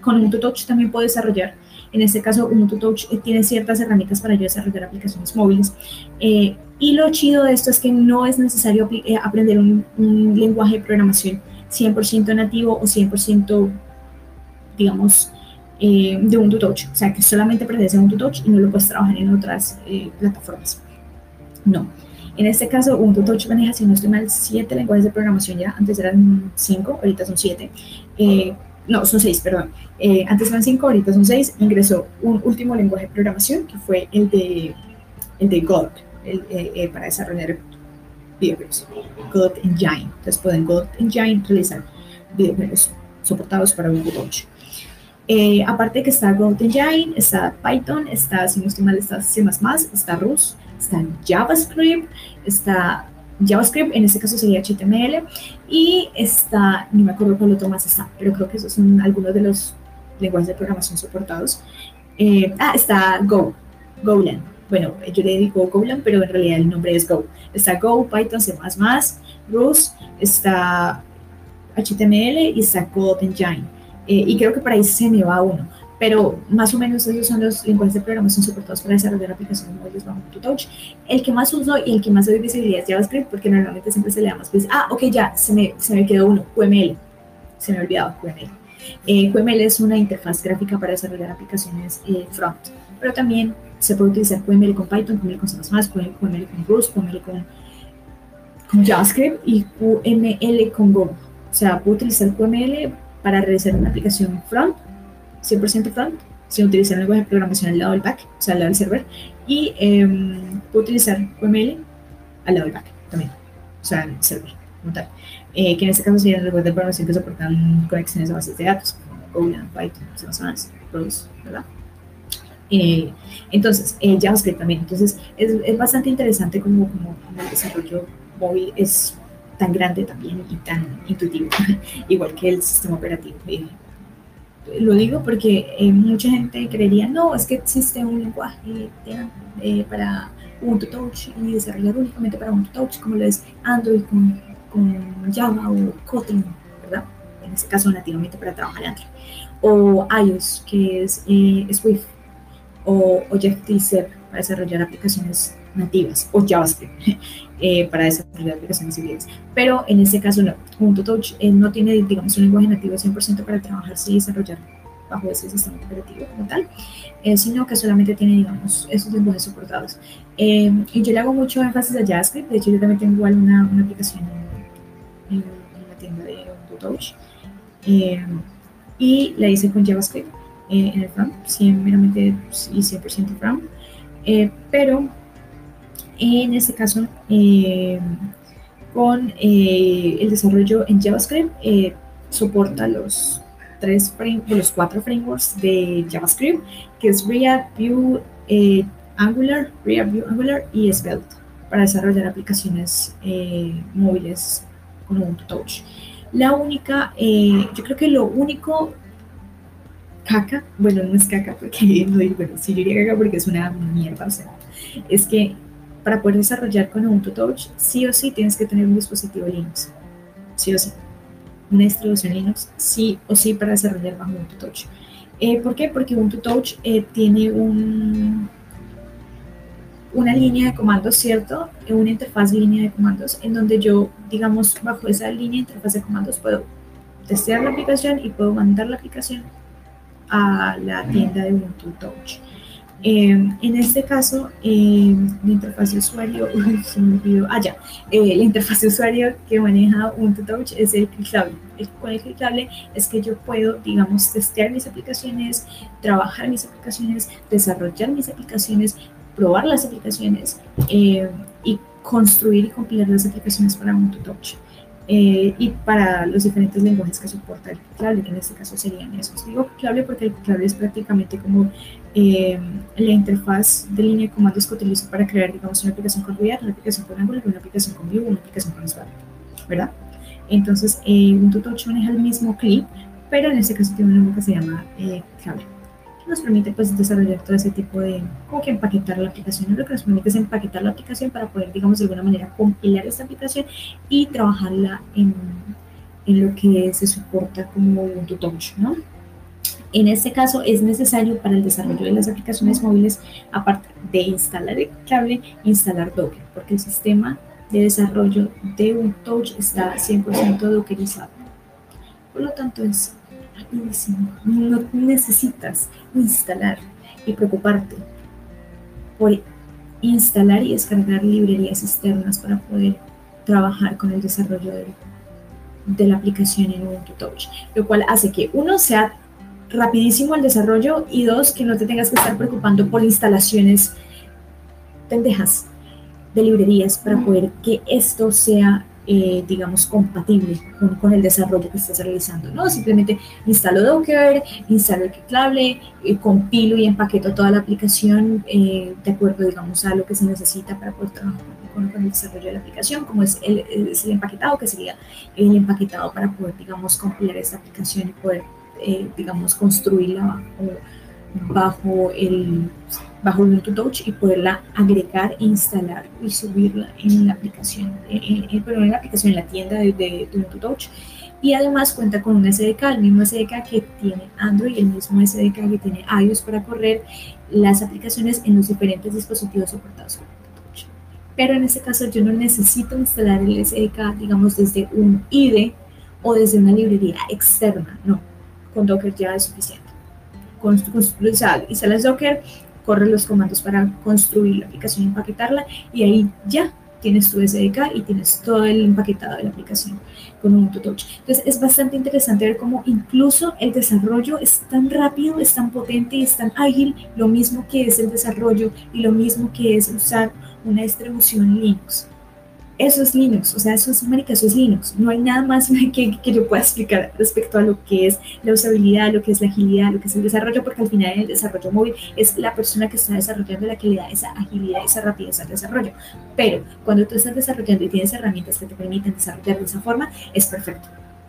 con Ubuntu Touch también puede desarrollar en este caso, Ubuntu Touch eh, tiene ciertas herramientas para yo desarrollar aplicaciones móviles. Eh, y lo chido de esto es que no es necesario eh, aprender un, lenguaje de programación 100% nativo o 100%, digamos, de Ubuntu Touch. O sea, que solamente aprendes Ubuntu Touch y no lo puedes trabajar en otras plataformas. No. En este caso, Ubuntu Touch maneja, si no estoy mal, siete lenguajes de programación ya. Antes eran cinco, ahorita son siete no, son seis, perdón. Eh, antes eran cinco, ahorita son seis. Ingresó un último lenguaje de programación que fue el de, el de God, eh, eh, para desarrollar videojuegos, God Engine. Entonces pueden God Engine realizar videojuegos soportados para Ubuntu Touch. aparte que está God Engine, está Python, está, si no estoy mal, está C++, está Rust, está JavaScript, está JavaScript, en este caso sería HTML, y está, no me acuerdo cuál otro más está, pero creo que esos son algunos de los lenguajes de programación soportados. Eh, ah, está Go, Golang. Bueno, yo le digo Golang, pero en realidad el nombre es Go. Está Go, Python, C++, Rust, está HTML y está Code Engine. Eh, y creo que por ahí se me va uno pero más o menos esos son los lenguajes de programación soportados para desarrollar aplicaciones móviles bajo Touch. El que más uso y el que más doy visibilidad es JavaScript, porque normalmente siempre se le da más ah, ok, ya, se me, se me quedó uno, QML, se me ha olvidado QML. Eh, QML es una interfaz gráfica para desarrollar aplicaciones eh, front, pero también se puede utilizar QML con Python, QML con C++, QML con Rust, QML con, con JavaScript y QML con Go. O sea, puedo utilizar QML para realizar una aplicación front 100% front, sin utilizar el lenguaje de programación al lado del back, o sea, al lado del server, y eh, puedo utilizar QML al lado del back también, o sea, el server, como tal. Eh, que en este caso sería el lenguaje de programación que soportan conexiones a bases de datos, como Golang, Python, C++, Rust, ¿verdad? Eh, entonces, eh, JavaScript también. Entonces, es, es bastante interesante como, como, como, el desarrollo móvil es tan grande también y tan intuitivo, igual que el sistema operativo. Eh, lo digo porque eh, mucha gente creería, no, es que existe un lenguaje eh, para Ubuntu Touch y desarrollar únicamente para Ubuntu Touch, como lo es Android con, con Java o Kotlin, ¿verdad? En este caso, nativamente para trabajar Android. O iOS, que es eh, Swift, o Objective-C para desarrollar aplicaciones nativas, o JavaScript. Eh, para desarrollar aplicaciones civiles. Pero en este caso no, Ubuntu Touch eh, no tiene, digamos, un lenguaje nativo 100% para trabajar y desarrollar bajo ese sistema operativo como tal, eh, sino que solamente tiene, digamos, esos lenguajes soportados. y yo le hago mucho énfasis a JavaScript, de hecho yo también tengo una, una aplicación en, la tienda de Ubuntu. Eh, y la hice con JavaScript eh, en el front, 100, meramente y 100% front. pero en este caso, con el desarrollo en JavaScript, soporta los tres los cuatro frameworks de JavaScript, que es React, Vue, Angular, React Vue Angular y Svelte para desarrollar aplicaciones eh, móviles con Ubuntu Touch. La única, eh, yo creo que lo único caca, bueno, no es caca porque no digo, bueno, sí yo diría caca porque es una mierda, o sea, es que para poder desarrollar con Ubuntu Touch, sí o sí tienes que tener un dispositivo Linux, sí o sí, una distribución Linux, sí o sí para desarrollar bajo Ubuntu Touch. Eh, ¿Por qué? Porque Ubuntu Touch tiene un una línea de comandos, ¿cierto? Una interfaz línea de comandos en donde yo, digamos, bajo esa línea de interfaz de comandos puedo testear la aplicación y puedo mandar la aplicación a la tienda de Ubuntu Touch. Eh, en este caso, eh, la interfaz de usuario, se me olvidó, ah, ya, eh, la interfaz de usuario que maneja Ubuntu Touch es el clicable. El, con el clicable es que yo puedo, digamos, testear mis aplicaciones, trabajar mis aplicaciones, desarrollar mis aplicaciones, probar las aplicaciones eh, y construir y compilar las aplicaciones para Ubuntu Touch. Eh, y para los diferentes lenguajes que soporta el Clicable, que en este caso serían esos. Digo Clicable porque el Clicable es prácticamente como eh, la interfaz de línea de comandos que utilizo para crear, digamos, una aplicación con React, una aplicación con Angular, una aplicación con Vue, una aplicación con Svelte, ¿verdad? Entonces, Ubuntu Touch maneja el mismo clip, pero en este caso tiene un nombre que se llama Clicable nos permite pues desarrollar todo ese tipo de, como que empaquetar la aplicación, lo que nos permite es empaquetar la aplicación para poder, digamos, de alguna manera compilar esta aplicación y trabajarla en, en lo que se soporta como Ubuntu Touch, ¿no? En este caso es necesario para el desarrollo de las aplicaciones móviles, aparte de instalar el cable, instalar Docker, porque el sistema de desarrollo de Ubuntu Touch está 100% dockerizado. Por lo tanto, es no necesitas instalar y preocuparte por instalar y descargar librerías externas para poder trabajar con el desarrollo de, la aplicación en Ubuntu Touch, lo cual hace que uno sea rapidísimo el desarrollo y dos, que no te tengas que estar preocupando por instalaciones pendejas de librerías para poder que esto sea eh, digamos, compatible con, el desarrollo que estás realizando, ¿no? Simplemente instalo Docker, instalo el cable, eh, compilo y empaqueto toda la aplicación eh, de acuerdo, digamos, a lo que se necesita para poder trabajar con, el desarrollo de la aplicación, como es el, empaquetado, que sería el empaquetado para poder, digamos, compilar esta aplicación y poder, digamos, construirla bajo el bajo Ubuntu Touch y poderla agregar, instalar y subirla en la aplicación, en, en la aplicación, en la tienda de, de, Ubuntu Touch. Y además cuenta con un SDK, el mismo SDK que tiene Android, el mismo SDK que tiene iOS para correr las aplicaciones en los diferentes dispositivos soportados por Touch. Pero en este caso yo no necesito instalar el SDK, digamos, desde un IDE o desde una librería externa, no, con Docker ya es suficiente. Con, con, o sea, instalas Docker, corre los comandos para construir la aplicación y empaquetarla y ahí ya tienes tu SDK y tienes todo el empaquetado de la aplicación con un Touch. Entonces es bastante interesante ver cómo incluso el desarrollo es tan rápido, es tan potente y es tan ágil, lo mismo que es el desarrollo y lo mismo que es usar una distribución Linux eso es Linux, o sea, eso es, marica, eso es Linux. No hay nada más que, yo pueda explicar respecto a lo que es la usabilidad, lo que es la agilidad, lo que es el desarrollo, porque al final el desarrollo móvil es la persona que está desarrollando la que le da esa agilidad, esa rapidez al desarrollo. Pero cuando tú estás desarrollando y tienes herramientas que te permiten desarrollar de esa forma, es perfecto.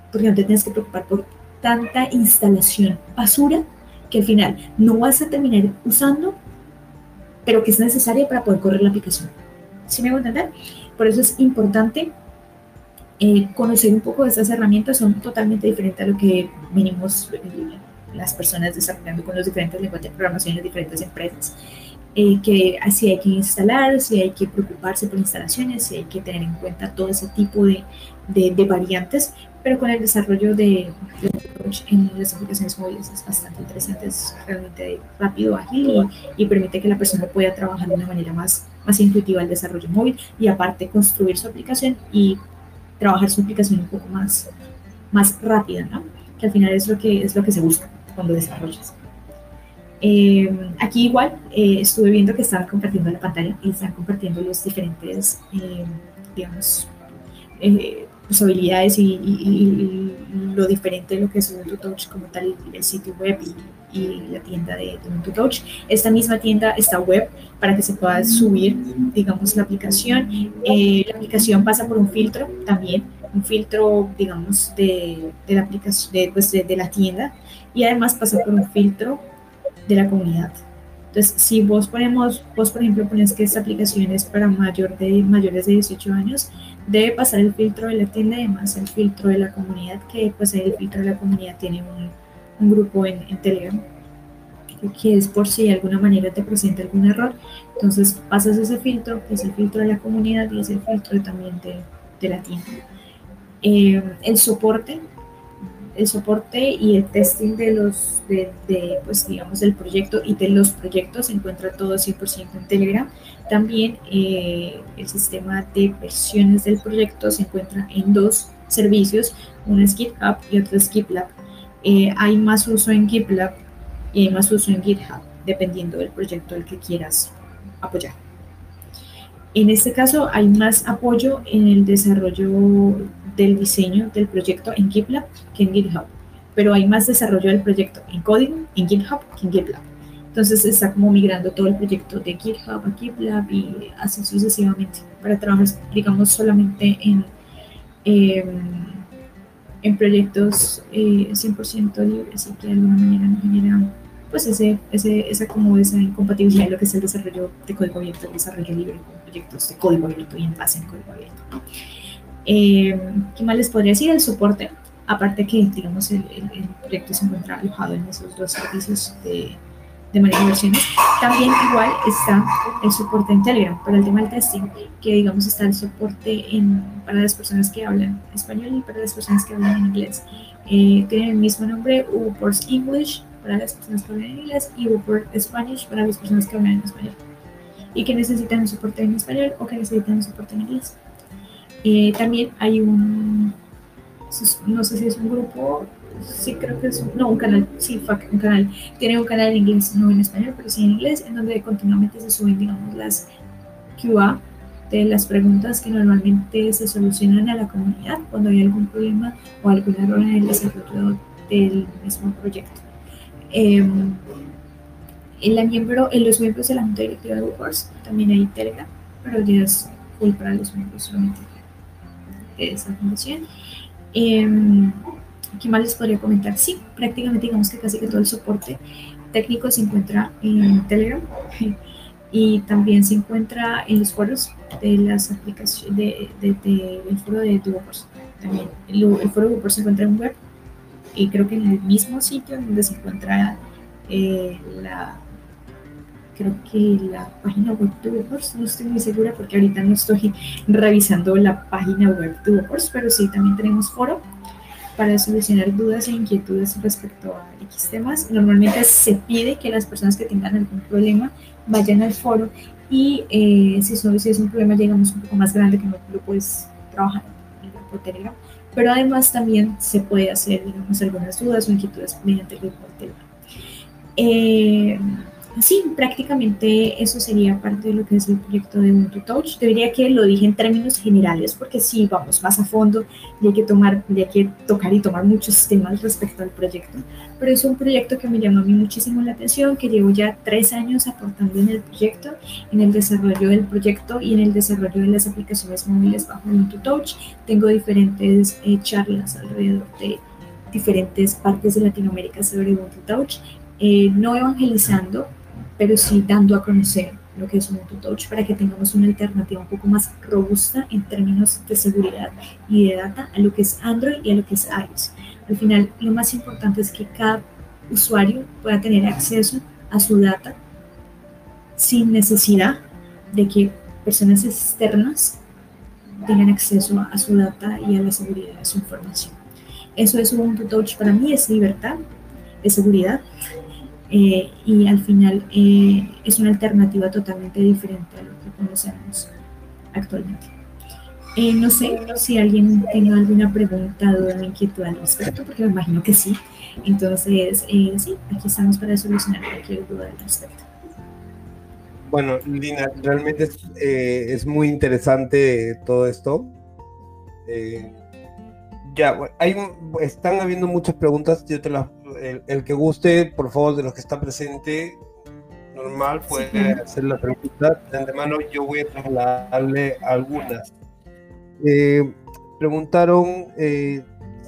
Porque no te tienes que preocupar por tanta instalación basura que al final no vas a terminar usando, pero que es necesaria para poder correr la aplicación. ¿Sí me voy a entender? Por eso es importante eh, conocer un poco de estas herramientas, son totalmente diferentes a lo que venimos eh, las personas desarrollando con los diferentes lenguajes de programación en las diferentes empresas. Eh, que si hay que instalar, si hay que preocuparse por instalaciones, si hay que tener en cuenta todo ese tipo de, de, variantes, pero con el desarrollo de, en las aplicaciones móviles es bastante interesante, es realmente rápido, ágil y, y permite que la persona pueda trabajar de una manera más más intuitiva el desarrollo móvil y aparte construir su aplicación y trabajar su aplicación un poco más, más rápida, ¿no? Que al final es lo que, es lo que se busca cuando desarrollas. Eh, aquí igual eh, estuve viendo que estaban compartiendo la pantalla y están compartiendo los diferentes, eh, digamos, posibilidades y, lo diferente de lo que es Ubuntu Touch como tal, el sitio web y, la tienda de, Ubuntu Touch. Esta misma tienda está web para que se pueda subir, digamos, la aplicación. la aplicación pasa por un filtro también, un filtro, digamos, de, de la aplicación, de, pues, de, de la tienda y además pasa por un filtro de la comunidad. Entonces, si vos ponemos, vos por ejemplo pones que esta aplicación es para mayor de, mayores de 18 años, debe pasar el filtro de la tienda y además el filtro de la comunidad, que pues el filtro de la comunidad tiene un, un grupo en, en, Telegram, que es por si de alguna manera te presenta algún error. Entonces pasas ese filtro, que es el filtro de la comunidad y es el filtro también de, de la tienda. Eh, el soporte el soporte y el testing de los, de, pues digamos, del proyecto y de los proyectos se encuentra todo 100% en Telegram. También eh, el sistema de versiones del proyecto se encuentra en dos servicios, uno es GitHub y otro es GitLab. Eh, hay más uso en GitLab y hay más uso en GitHub, dependiendo del proyecto al que quieras apoyar. En este caso hay más apoyo en el desarrollo del diseño del proyecto en GitLab que en GitHub, pero hay más desarrollo del proyecto en código en GitHub que en GitLab. Entonces está como migrando todo el proyecto de GitHub a GitLab y así sucesivamente para trabajar, digamos, solamente en, em, en proyectos 100% eh, libres y que de alguna manera no generan pues ese, ese, esa como esa incompatibilidad de lo que es el desarrollo de código abierto, el desarrollo libre con proyectos de código abierto y en base en código abierto. Eh, ¿Qué más les podría decir? El soporte, aparte que, digamos, el, proyecto se encuentra alojado en esos dos servicios de, de manejo de. También igual está el soporte en Telegram para el tema del testing, que digamos está el soporte en, para las personas que hablan español y para las personas que hablan inglés. Eh, tienen el mismo nombre, UPORS English para las personas que hablan en inglés y UPORS Spanish para las personas que hablan en español y que necesitan un soporte en español o que necesitan un soporte en inglés. Eh, también hay un, no sé si es un grupo, sí creo que es un, no, un canal, sí, un canal, tiene un canal en inglés, no en español, pero sí en inglés, en donde continuamente se suben, digamos, las QA de las preguntas que normalmente se solucionan a la comunidad cuando hay algún problema o algún error en el desarrollo del mismo proyecto. Eh, en, la miembro, en los miembros de la Junta Directiva de WordPress también hay Telegram, pero ya es full para los miembros solamente de esa fundación. Em, ¿Qué más les podría comentar? Sí, prácticamente digamos que casi que todo el soporte técnico se encuentra en Telegram y también se encuentra en los foros de las aplicaciones de, del foro de WordPress. También el, foro de WordPress se encuentra en web y creo que en el mismo sitio donde se encuentra eh, la creo que la página web de WordPress, no estoy muy segura porque ahorita no estoy revisando la página web de WordPress, pero sí también tenemos foro para solucionar dudas e inquietudes respecto a X temas. Normalmente se pide que las personas que tengan algún problema vayan al foro y eh, si, si, es un problema, llegamos un poco más grande que no lo puedes trabajar en el grupo. Pero además también se puede hacer, digamos, algunas dudas o inquietudes mediante el grupo sí, prácticamente eso sería parte de lo que es el proyecto de Ubuntu Touch. Debería que lo dije en términos generales, porque sí, vamos más a fondo hay que, tomar, hay que tocar y tomar muchos temas respecto al proyecto. Pero es un proyecto que me llamó a mí muchísimo la atención, que llevo ya tres años aportando en el proyecto, en el desarrollo del proyecto y en el desarrollo de las aplicaciones móviles bajo Ubuntu Touch. Tengo diferentes eh, charlas alrededor de diferentes partes de Latinoamérica sobre Ubuntu Touch. Eh, no evangelizando, pero sí dando a conocer lo que es Ubuntu Touch para que tengamos una alternativa un poco más robusta en términos de seguridad y de data a lo que es Android y a lo que es iOS. Al final, lo más importante es que cada usuario pueda tener acceso a su data sin necesidad de que personas externas tengan acceso a su data y a la seguridad de su información. Eso es Ubuntu Touch para mí, es libertad, es seguridad eh, y al final eh, es una alternativa totalmente diferente a lo que conocemos actualmente. Eh, no sé si alguien tiene alguna pregunta, duda, inquietud al respecto, porque me imagino que sí. Entonces, eh, sí, aquí estamos para solucionar cualquier duda al respecto. Bueno, Lina, realmente es, eh, muy interesante todo esto. Eh, ya, hay, están habiendo muchas preguntas. Yo te las, el, el, que guste, por favor, de los que está presente, normal, puede sí. hacer la pregunta. De antemano, yo voy a trasladarle algunas. Eh, preguntaron eh,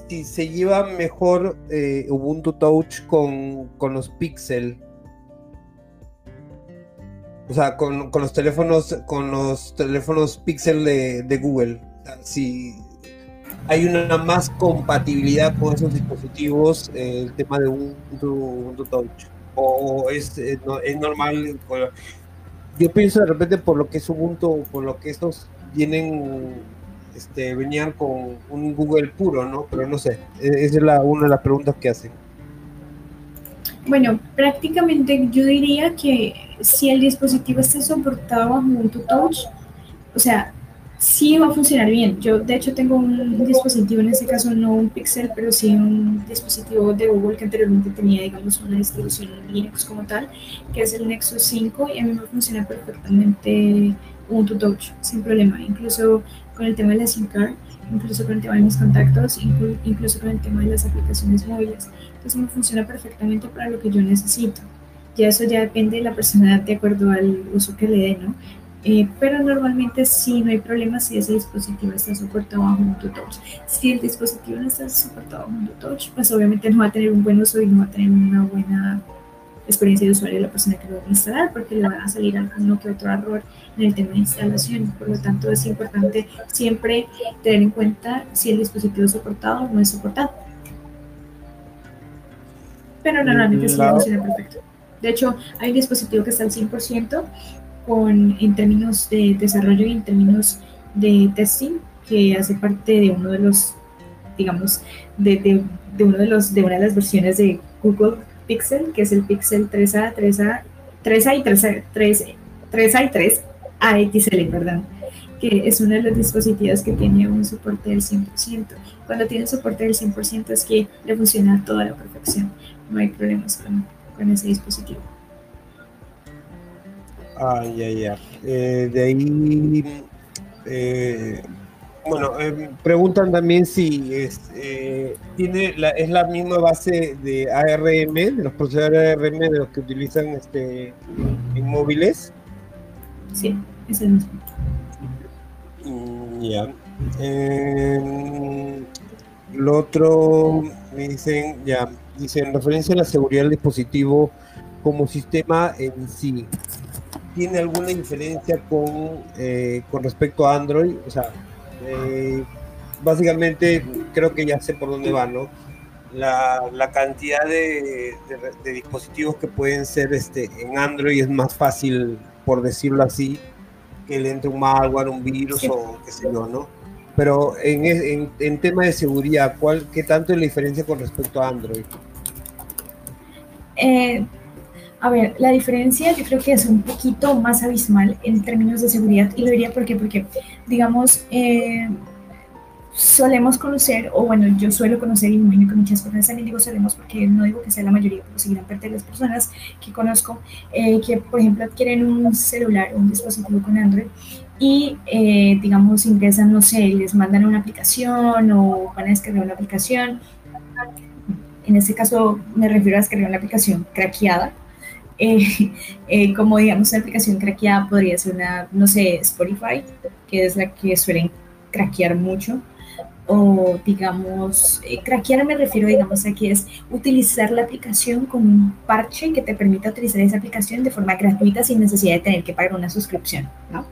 si se lleva mejor eh, Ubuntu Touch con, con los Pixel. O sea, con, con, los teléfonos, con los teléfonos Pixel de, de Google. Si hay una más compatibilidad con esos dispositivos, eh, el tema de Ubuntu, Ubuntu Touch. O es, es, es normal. Yo pienso de repente por lo que es Ubuntu, por lo que estos vienen este, venían con un Google puro, ¿no? Pero no sé, e-, esa es la, una de las preguntas que hacen. Bueno, prácticamente yo diría que si el dispositivo está soportado bajo Ubuntu Touch, o sea, sí va a funcionar bien. Yo, de hecho, tengo un dispositivo, en este caso no un Pixel, pero sí un dispositivo de Google que anteriormente tenía, digamos, una distribución Linux como tal, que es el Nexus 5, y a mí me funciona perfectamente Ubuntu Touch, sin problema. Incluso con el tema de la SIM card, incluso con el tema de mis contactos, incluso con el tema de las aplicaciones móviles. Entonces me funciona perfectamente para lo que yo necesito. Ya eso ya depende de la persona de acuerdo al uso que le dé, ¿no? Eh, pero normalmente sí no hay problema si ese dispositivo está soportado bajo un touch. Si el dispositivo no está soportado bajo un touch, pues obviamente no va a tener un buen uso y no va a tener una buena experiencia de usuario de la persona que lo va a instalar porque le va a salir alguno que otro error en el tema de instalación. Por lo tanto, es importante siempre tener en cuenta si el dispositivo es soportado o no es soportado. Pero normalmente sí funciona perfecto. De hecho, hay un dispositivo que está al 100% con, en términos de desarrollo y en términos de testing, que hace parte de uno de los, digamos, de, de, de uno de los, de una de las versiones de Google Pixel, que es el Pixel 3A, 3A, 3A y 3A, 3, 3A y 3A XL, perdón, que es uno de los dispositivos que tiene un soporte del 100%. Cuando tiene soporte del 100% es que le funciona a toda la perfección, no hay problemas con, con ese dispositivo. Ay, ay, ay. Eh, de ahí, eh, bueno, eh, preguntan también si es, tiene la, es la misma base de ARM, de los procesadores ARM de los que utilizan este, en móviles. Sí, es el mismo. Mm, ya. Eh, lo otro, me dicen, ya, dicen, en referencia a la seguridad del dispositivo como sistema en sí, ¿tiene alguna diferencia con, eh, con respecto a Android? O sea, eh, básicamente creo que ya sé por dónde va, ¿no? La, la cantidad de, de, de, dispositivos que pueden ser este, en Android es más fácil, por decirlo así, que le entre un malware, un virus sí. o qué sé yo, ¿no? Pero en, en, en, tema de seguridad, ¿cuál, ¿qué tanto es la diferencia con respecto a Android? Eh, a ver, la diferencia yo creo que es un poquito más abismal en términos de seguridad y lo diría porque, porque digamos, eh, solemos conocer, o bueno, yo suelo conocer y imagino que muchas personas también digo solemos porque no digo que sea la mayoría, pero sí gran parte de las personas que conozco eh, que, por ejemplo, adquieren un celular, un dispositivo con Android y, eh, digamos, ingresan, no sé, les mandan una aplicación o van a descargar una aplicación. En este caso me refiero a descargar una aplicación craqueada, eh, eh, como digamos una aplicación craqueada podría ser una, no sé, Spotify, que es la que suelen craquear mucho, o digamos, eh, craquear me refiero, digamos, a que es utilizar la aplicación con un parche que te permita utilizar esa aplicación de forma gratuita sin necesidad de tener que pagar una suscripción, ¿no?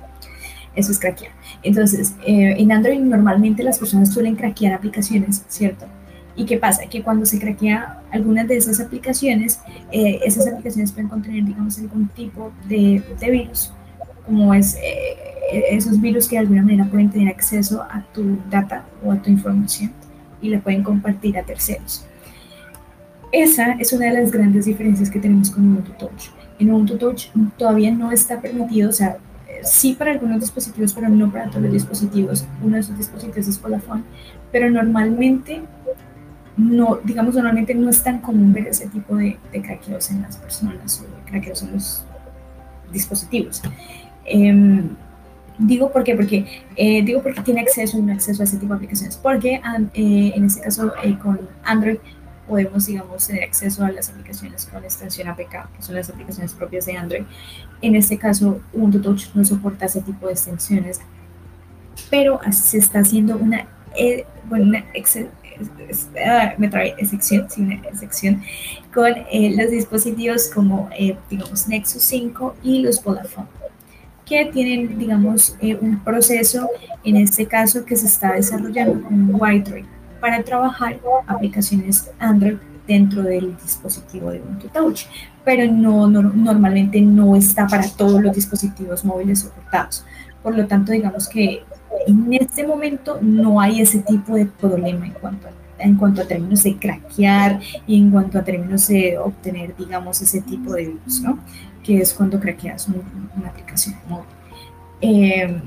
Eso es craquear. Entonces, eh, en Android normalmente las personas suelen craquear aplicaciones, ¿cierto? ¿Y qué pasa? Que cuando se craquea algunas de esas aplicaciones, eh, esas aplicaciones pueden contener, digamos, algún tipo de, de virus, como es eh, esos virus que de alguna manera pueden tener acceso a tu data o a tu información y la pueden compartir a terceros. Esa es una de las grandes diferencias que tenemos con Ubuntu Touch. En Ubuntu Touch todavía no está permitido, o sea, sí para algunos dispositivos, pero no para todos los dispositivos. Uno de esos dispositivos es Vodafone, pero normalmente no, digamos, normalmente no es tan común ver ese tipo de, de craqueos en las personas o craqueos en los dispositivos. Em, digo por qué, porque eh, digo porque tiene acceso y no acceso a ese tipo de aplicaciones. Porque eh, en este caso eh, con Android podemos, digamos, tener acceso a las aplicaciones con extensión APK, que son las aplicaciones propias de Android. En este caso, Ubuntu Touch no soporta ese tipo de extensiones, pero se está haciendo una, bueno, una me trae excepción, una excepción con los dispositivos como, digamos, Nexus 5 y los Vodafone que tienen, digamos, un proceso, en este caso, que se está desarrollando con White para trabajar aplicaciones Android dentro del dispositivo de Ubuntu Touch, pero no, normalmente no está para todos los dispositivos móviles soportados. Por lo tanto, digamos que en este momento no hay ese tipo de problema en cuanto a en cuanto a términos de craquear y en cuanto a términos de obtener, digamos, ese tipo de virus, ¿no? Que es cuando craqueas una aplicación móvil. Eh,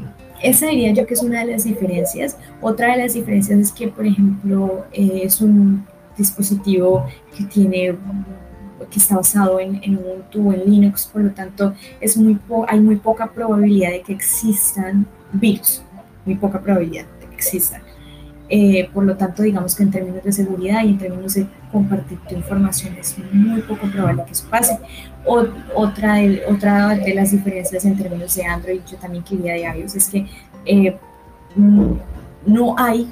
esa diría yo que es una de las diferencias. Otra de las diferencias es que, por ejemplo, es un dispositivo que tiene que está basado en, en Ubuntu o en Linux, por lo tanto es muy hay muy poca probabilidad de que existan virus, muy poca probabilidad de que existan. Eh, por lo tanto, digamos que en términos de seguridad y en términos de compartir tu información es muy poco probable que eso pase. otra, de, otra de las diferencias en términos de Android, yo también quería de iOS, es que eh, mm, no hay,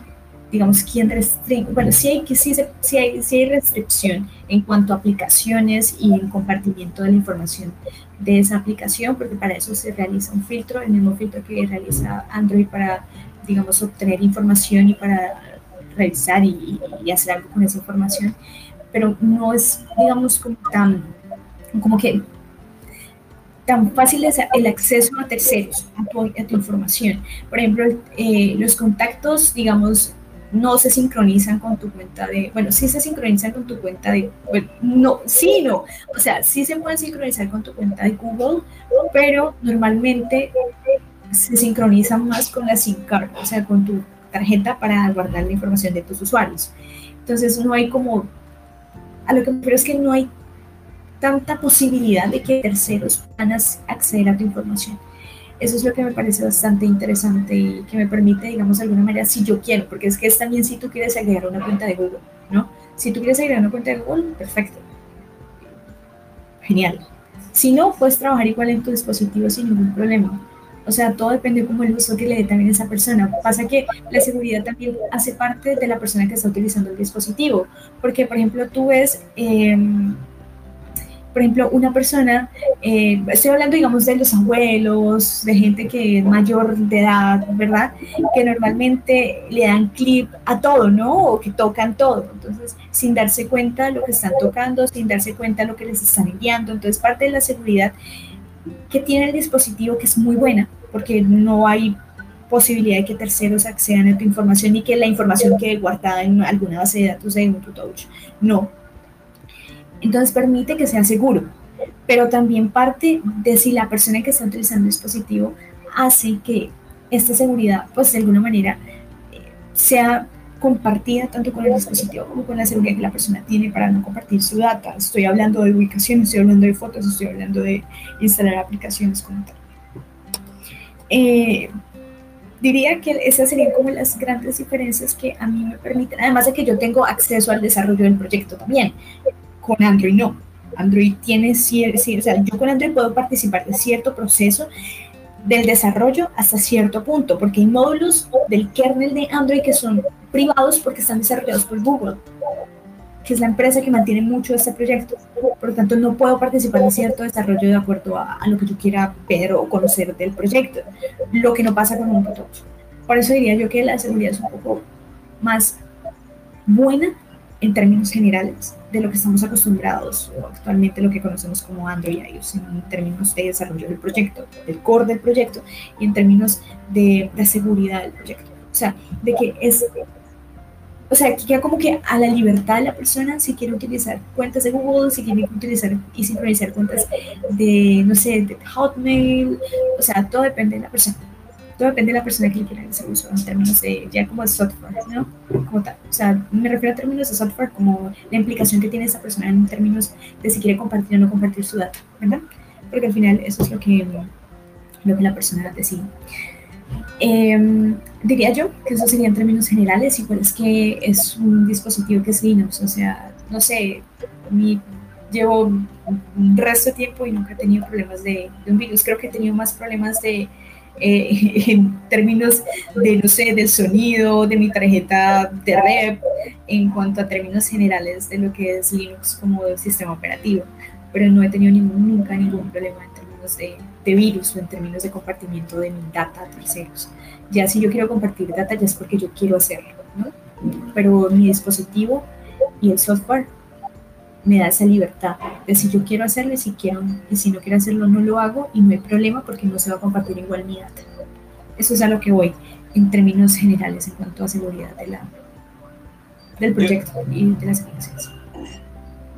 digamos, quien restringe, bueno, sí hay, que, sí, sí, hay, sí hay restricción en cuanto a aplicaciones y en compartimiento de la información de esa aplicación, porque para eso se realiza un filtro, el mismo filtro que realiza Android para digamos, obtener información y para revisar y, hacer algo con esa información, pero no es, digamos, como tan, como que tan fácil es el acceso a terceros a tu, a tu información. Por ejemplo, eh, los contactos, digamos, no se sincronizan con tu cuenta de, bueno, sí se sincronizan con tu cuenta de, bueno, no, sí, no, o sea, sí se pueden sincronizar con tu cuenta de Google, pero normalmente se sincronizan más con la SIM card, o sea, con tu tarjeta para guardar la información de tus usuarios. Entonces no hay como, a lo que me refiero es que no hay tanta posibilidad de que terceros puedan acceder a tu información. Eso es lo que me parece bastante interesante y que me permite, digamos, de alguna manera, si yo quiero, porque es que es también si tú quieres agregar una cuenta de Google, ¿no? Si tú quieres agregar una cuenta de Google, perfecto. Genial. Si no, puedes trabajar igual en tu dispositivo sin ningún problema. O sea, todo depende como el uso que le dé también esa persona. Pasa que la seguridad también hace parte de la persona que está utilizando el dispositivo. Porque, por ejemplo, tú ves, em, por ejemplo, una persona, eh, estoy hablando, digamos, de los abuelos, de gente que es mayor de edad, ¿verdad? Que normalmente le dan clip a todo, ¿no? O que tocan todo. Entonces, sin darse cuenta lo que están tocando, sin darse cuenta de lo que les están enviando. Entonces, parte de la seguridad que tiene el dispositivo que es muy buena, porque no hay posibilidad de que terceros accedan a tu información y que la información quede guardada en alguna base de datos de Ubuntu Touch. No. Entonces permite que sea seguro, pero también parte de si la persona que está utilizando el dispositivo hace que esta seguridad, pues de alguna manera, eh, sea compartida tanto con el dispositivo como con la seguridad que la persona tiene para no compartir su data. Estoy hablando de ubicación, estoy hablando de fotos, estoy hablando de instalar aplicaciones como tal. Eh, diría que esas serían como las grandes diferencias que a mí me permiten, además de que yo tengo acceso al desarrollo del proyecto también. Con Android no. Android tiene cierto, o sea, yo con Android puedo participar de cierto proceso del desarrollo hasta cierto punto, porque hay módulos del kernel de Android que son privados porque están desarrollados por Google, que es la empresa que mantiene mucho este proyecto. Por lo tanto, no puedo participar en cierto desarrollo de acuerdo a, lo que yo quiera ver o conocer del proyecto, lo que no pasa con un prototipo. Por eso diría yo que la seguridad es un poco más buena en términos generales de lo que estamos acostumbrados o actualmente lo que conocemos como Android iOS en términos de desarrollo del proyecto, del core del proyecto y en términos de, de seguridad del proyecto. O sea, de que es o sea, que queda como que a la libertad de la persona si quiere utilizar cuentas de Google, si quiere utilizar y sincronizar cuentas de, no sé, de Hotmail, o sea, todo depende de la persona. Todo depende de la persona que le quiera hacer uso en términos de, ya como de software, ¿no? Como tal. O sea, me refiero a términos de software como la implicación que tiene esa persona en términos de si quiere compartir o no compartir su data, ¿verdad? Porque al final eso es lo que, lo que la persona decide. Eh, diría yo que eso sería en términos generales, igual es que es un dispositivo que es Linux, o sea, no sé, mi, llevo un resto de tiempo y nunca he tenido problemas de, de un virus, creo que he tenido más problemas de, eh, en términos de, no sé, del sonido, de mi tarjeta de red, en cuanto a términos generales de lo que es Linux como sistema operativo, pero no he tenido ningún, nunca ningún problema en términos de, de virus o en términos de compartimiento de mi data a terceros. Ya si yo quiero compartir data, ya es porque yo quiero hacerlo, ¿no? Pero mi dispositivo y el software me da esa libertad de si yo quiero hacerlo y si, quiero, y si no quiero hacerlo no lo hago y no hay problema porque no se va a compartir igual mi data. Eso es a lo que voy en términos generales en cuanto a seguridad de la, del proyecto y de las aplicaciones.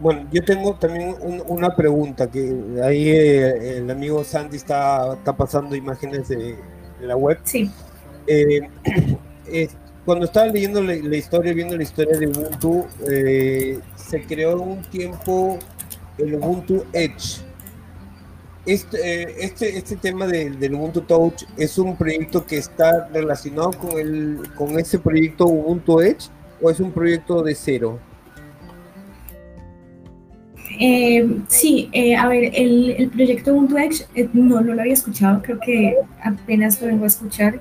Bueno, yo tengo también un, una pregunta que ahí eh, el amigo Sandy está, está pasando imágenes de, de la web. Sí. Eh, eh, cuando estaba leyendo la, la, historia, viendo la historia de Ubuntu, eh, se creó un tiempo el Ubuntu Edge. Este, este, este tema de, del Ubuntu Touch es un proyecto que está relacionado con, el, con ese proyecto Ubuntu Edge o es un proyecto de cero? Eh, sí, eh, a ver, el, el, proyecto Ubuntu Edge eh, no, no lo había escuchado, creo que apenas lo vengo a escuchar.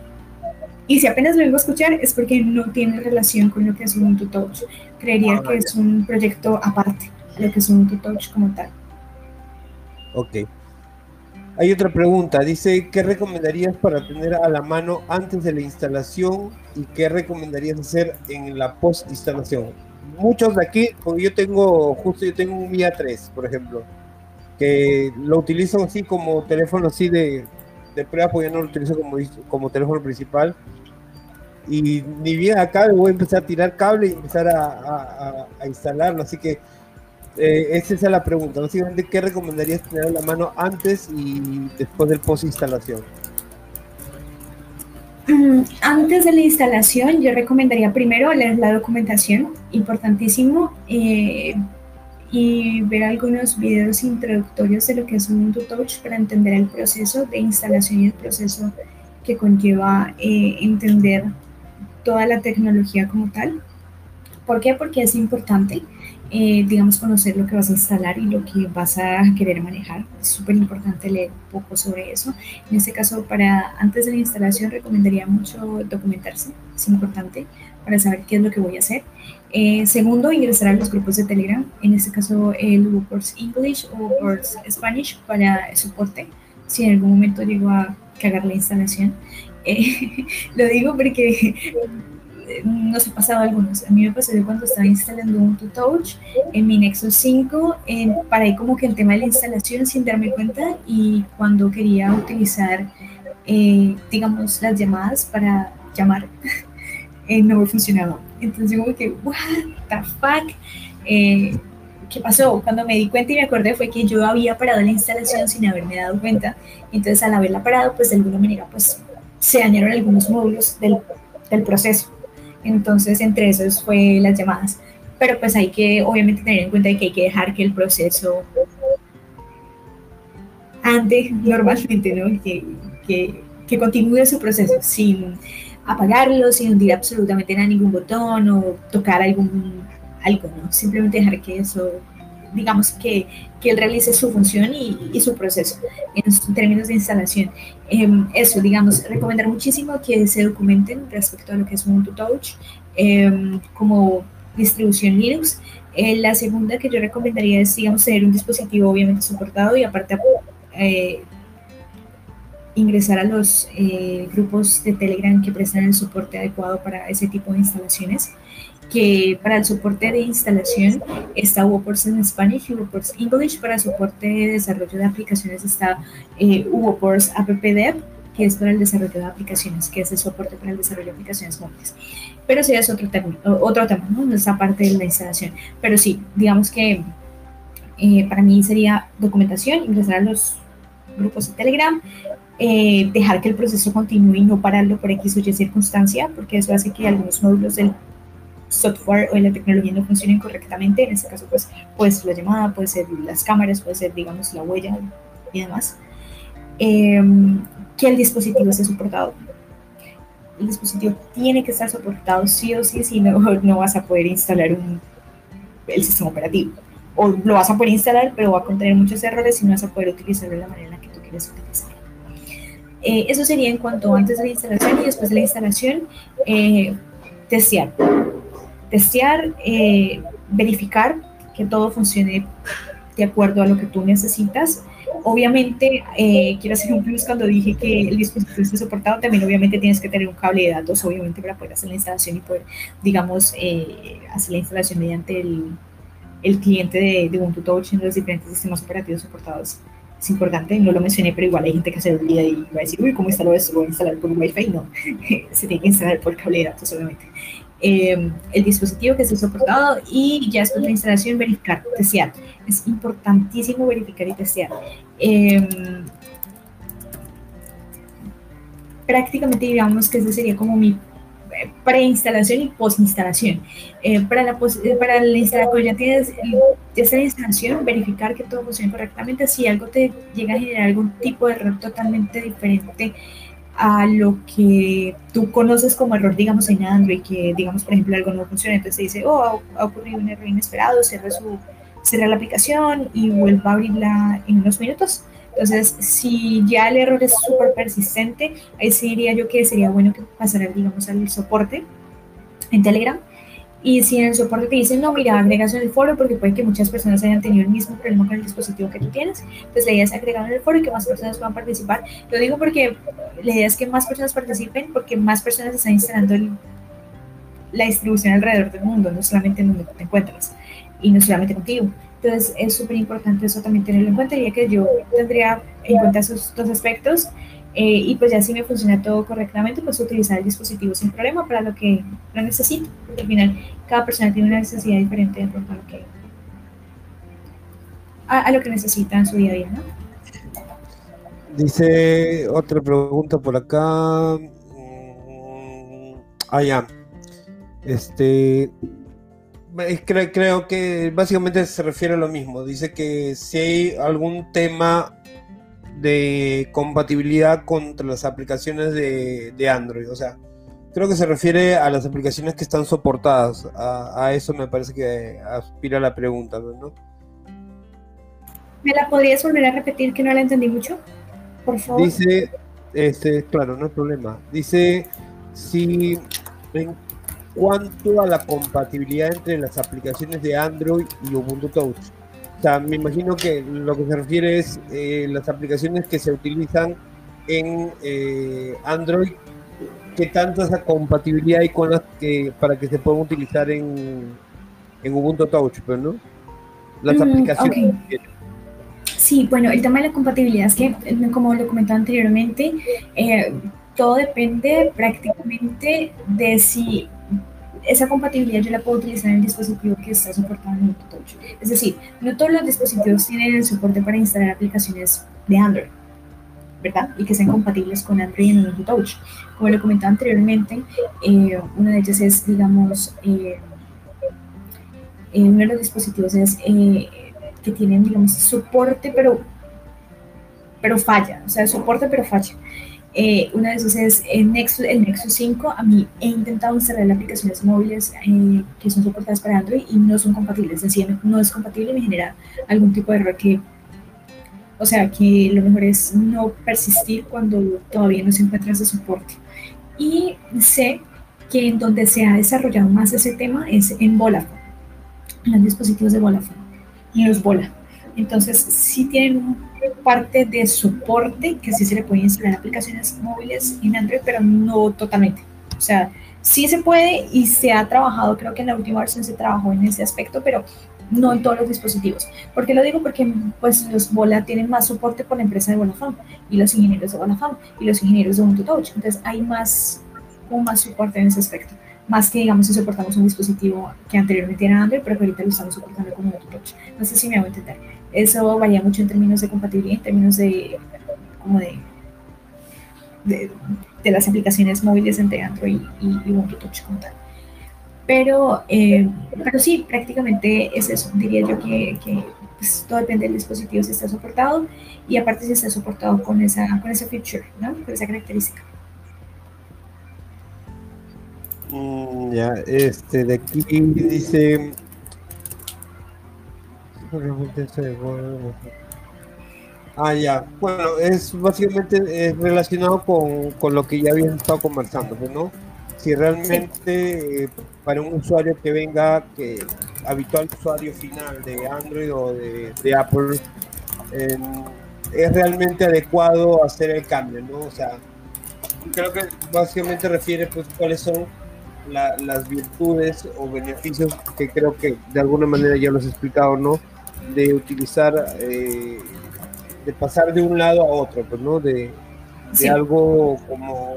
Y si apenas lo vengo a escuchar es porque no tiene relación con lo que es Ubuntu Touch. Creería ah, que es un proyecto aparte de lo que es Ubuntu Touch como tal. Ok. Hay otra pregunta, dice, ¿qué recomendarías para tener a la mano antes de la instalación y qué recomendarías hacer en la post instalación? muchos de aquí, porque yo tengo, justo yo tengo un Mia 3, por ejemplo, que lo utilizo así como teléfono así de, de prueba, porque yo no lo utilizo como, como teléfono principal. Y ni bien acá voy a empezar a tirar cable y empezar a, instalarlo, así que eh, esa es la pregunta. ¿qué recomendarías tener a la mano antes y después del post instalación? Mm, antes de la instalación, yo recomendaría primero leer la documentación, importantísimo, eh, y ver algunos videos introductorios de lo que es un Touch para entender el proceso de instalación y el proceso que conlleva eh, entender toda la tecnología como tal. ¿Por qué? Porque es importante eh, digamos, conocer lo que vas a instalar y lo que vas a querer manejar. Es súper importante leer poco sobre eso. En este caso, para antes de la instalación, recomendaría mucho documentarse, es importante para saber qué es lo que voy a hacer. Eh, segundo, ingresar a los grupos de Telegram, en este caso el WordPress English o WordPress Spanish para soporte, si en algún momento llego a cagar la instalación. Eh, lo digo porque nos ha pasado algunos. A mí me pasó cuando estaba instalando un Touch en mi Nexus 5, en, para ahí como que el tema de la instalación sin darme cuenta y cuando quería utilizar, eh, digamos, las llamadas para llamar, eh, no me funcionaba. Entonces como que, what the fuck, eh, ¿qué pasó? Cuando me di cuenta y me acordé fue que yo había parado la instalación sin haberme dado cuenta. Entonces al haberla parado, pues de alguna manera, pues se dañaron algunos módulos del, del proceso. Entonces, entre esos fue las llamadas. Pero pues hay que obviamente tener en cuenta que hay que dejar que el proceso ande normalmente, ¿no? Que, que, que continúe su proceso sin apagarlo, sin hundir absolutamente nada, ningún botón o tocar algún algo. Simplemente dejar que eso, digamos, que, que él realice su función y, y su proceso en términos de instalación. Eh, eso, digamos, recomendar muchísimo que se documenten respecto a lo que es Ubuntu Touch eh, como distribución Linux. Eh, la segunda que yo recomendaría es, digamos, tener un dispositivo obviamente soportado y aparte eh, ingresar a los eh, grupos de Telegram que prestan el soporte adecuado para ese tipo de instalaciones que para el soporte de instalación está WordPress en Spanish y WordPress English. Para soporte de desarrollo de aplicaciones está eh, WordPress AppDev, que es para el desarrollo de aplicaciones, que es el soporte para el desarrollo de aplicaciones móviles. pero sí es otro, término, otro tema, ¿no? Esa parte de la instalación. Pero sí, digamos que eh, para mí sería documentación, ingresar a los grupos de Telegram, eh, dejar que el proceso continúe y no pararlo por X o Y circunstancia, porque eso hace que algunos módulos del software o la tecnología no funcionen correctamente. En este caso, pues puede ser la llamada, puede ser las cámaras, puede ser, digamos, la huella y demás. Em, que el dispositivo esté soportado. El dispositivo tiene que estar soportado sí o sí, si no, no vas a poder instalar un, el sistema operativo. O lo vas a poder instalar, pero va a contener muchos errores y no vas a poder utilizarlo de la manera en la que tú quieres utilizarlo. Eh, eso sería en cuanto antes de la instalación y después de la instalación, eh, testear. Testear, eh, verificar que todo funcione de acuerdo a lo que tú necesitas Obviamente, eh, quiero hacer un plus cuando dije que el dispositivo esté soportado, también obviamente tienes que tener un cable de datos, obviamente, para poder hacer la instalación y poder, digamos, eh, hacer la instalación mediante el, cliente de, de, Ubuntu Touch en los diferentes sistemas operativos soportados. Es importante, no lo mencioné, pero igual hay gente que se olvida y va a decir, uy, ¿cómo instalo esto? ¿Lo voy a instalar por Wi-Fi? No, se tiene que instalar por cable de datos, obviamente. Eh, el dispositivo que esté soportado y ya después de la instalación verificar, testear. Es importantísimo verificar y testear. Eh, prácticamente digamos que ese sería como mi eh, preinstalación y postinstalación. Eh, para, la para la instalación, ya tienes la instalación, verificar que todo funcione correctamente. Si algo te llega a generar algún tipo de error totalmente diferente a lo que tú conoces como error, digamos, en Android, que, digamos, por ejemplo, algo no funciona, entonces te dice, oh, ha, ocurrido un error inesperado, cierra, su, cierra la aplicación y vuelva a abrirla en unos minutos. Entonces, si ya el error es súper persistente, ahí sí diría yo que sería bueno que pasara, digamos, al soporte en Telegram y si en el soporte te dicen, no, mira, agregas en el foro porque puede que muchas personas hayan tenido el mismo problema con el dispositivo que tú tienes, pues la idea es agregar en el foro y que más personas puedan participar. Lo digo porque la idea es que más personas participen porque más personas están instalando la distribución alrededor del mundo, no solamente en donde te encuentras y no solamente contigo. Entonces es súper importante eso también tenerlo en cuenta, ya que yo tendría en cuenta esos dos aspectos eh, y pues ya si me funciona todo correctamente, pues utilizar el dispositivo sin problema para lo que lo necesito, al final cada persona tiene una necesidad diferente de acuerdo a lo que, a, lo que necesita en su día a día, ¿no? Dice otra pregunta por acá. Mm, ah, ya. Este. Creo, creo que básicamente se refiere a lo mismo. Dice que si hay algún tema de compatibilidad contra las aplicaciones de, Android. O sea, creo que se refiere a las aplicaciones que están soportadas. A, eso me parece que aspira la pregunta, ¿no? ¿Me la podrías volver a repetir que no la entendí mucho? Por favor. Dice, este, claro, no hay problema. Dice, si en cuanto a la compatibilidad entre las aplicaciones de Android y Ubuntu Touch, sea, me imagino que lo que se refiere es eh, las aplicaciones que se utilizan en eh, Android, ¿qué tanto esa compatibilidad hay con las que para que se puedan utilizar en, en Ubuntu Touch, pero no? Las mm, aplicaciones. Sí, bueno, el tema de la compatibilidad es que, como lo comentaba anteriormente, eh, todo depende prácticamente de si esa compatibilidad yo la puedo utilizar en el dispositivo que está soportado en Touch. Es decir, no todos los dispositivos tienen el soporte para instalar aplicaciones de Android, ¿verdad? Y que sean compatibles con Android en Ubuntu Touch. Como lo comentaba anteriormente, eh, una de ellas es, digamos, eh, eh, uno de los dispositivos es que tienen, digamos, soporte, pero, pero falla, o sea, soporte, pero falla. Eh, una de esas es el Nexus, el Nexus 5. A mí he intentado instalar aplicaciones móviles eh, que son soportadas para Android y no son compatibles. Es decir, no es compatible y me genera algún tipo de error que, o sea, que lo mejor es no persistir cuando todavía no se encuentra ese soporte. Y sé que en donde se ha desarrollado más ese tema es en Vodafone, en los dispositivos de Vodafone, en los Vola. Entonces, sí tienen un parte de soporte que sí se le puede instalar aplicaciones móviles en Android, pero no totalmente. O sea, sí se puede y se ha trabajado, creo que en la última versión se trabajó en ese aspecto, pero no en todos los dispositivos. ¿Por qué lo digo? Porque pues los Vola tienen más soporte por la empresa de Vodafone y los ingenieros de Vodafone y los ingenieros de Ubuntu Touch. Entonces hay más, o más soporte en ese aspecto. más que digamos si soportamos un dispositivo que anteriormente era Android, pero que ahorita lo estamos soportando como Touch. No sé si me hago entender. Eso varía mucho en términos de compatibilidad, en términos de como de, de, las aplicaciones móviles entre Android y, y Ubuntu Touch como tal. Pero, eh, pero sí, prácticamente es eso. Diría yo que, que pues, todo depende del dispositivo si está soportado y aparte si está soportado con esa, con esa feature, ¿no? con esa característica. Mm, ya, este de aquí dice. Ah, ya. Bueno, es básicamente relacionado con, con, lo que ya habían estado conversando, ¿no? Si realmente eh, para un usuario que venga, que habitual usuario final de Android o de, Apple, es realmente adecuado hacer el cambio, ¿no? O sea, creo que básicamente refiere pues cuáles son las virtudes o beneficios que creo que de alguna manera ya los he explicado, ¿no? De utilizar, eh, de pasar de un lado a otro, pues, ¿no? De, algo como,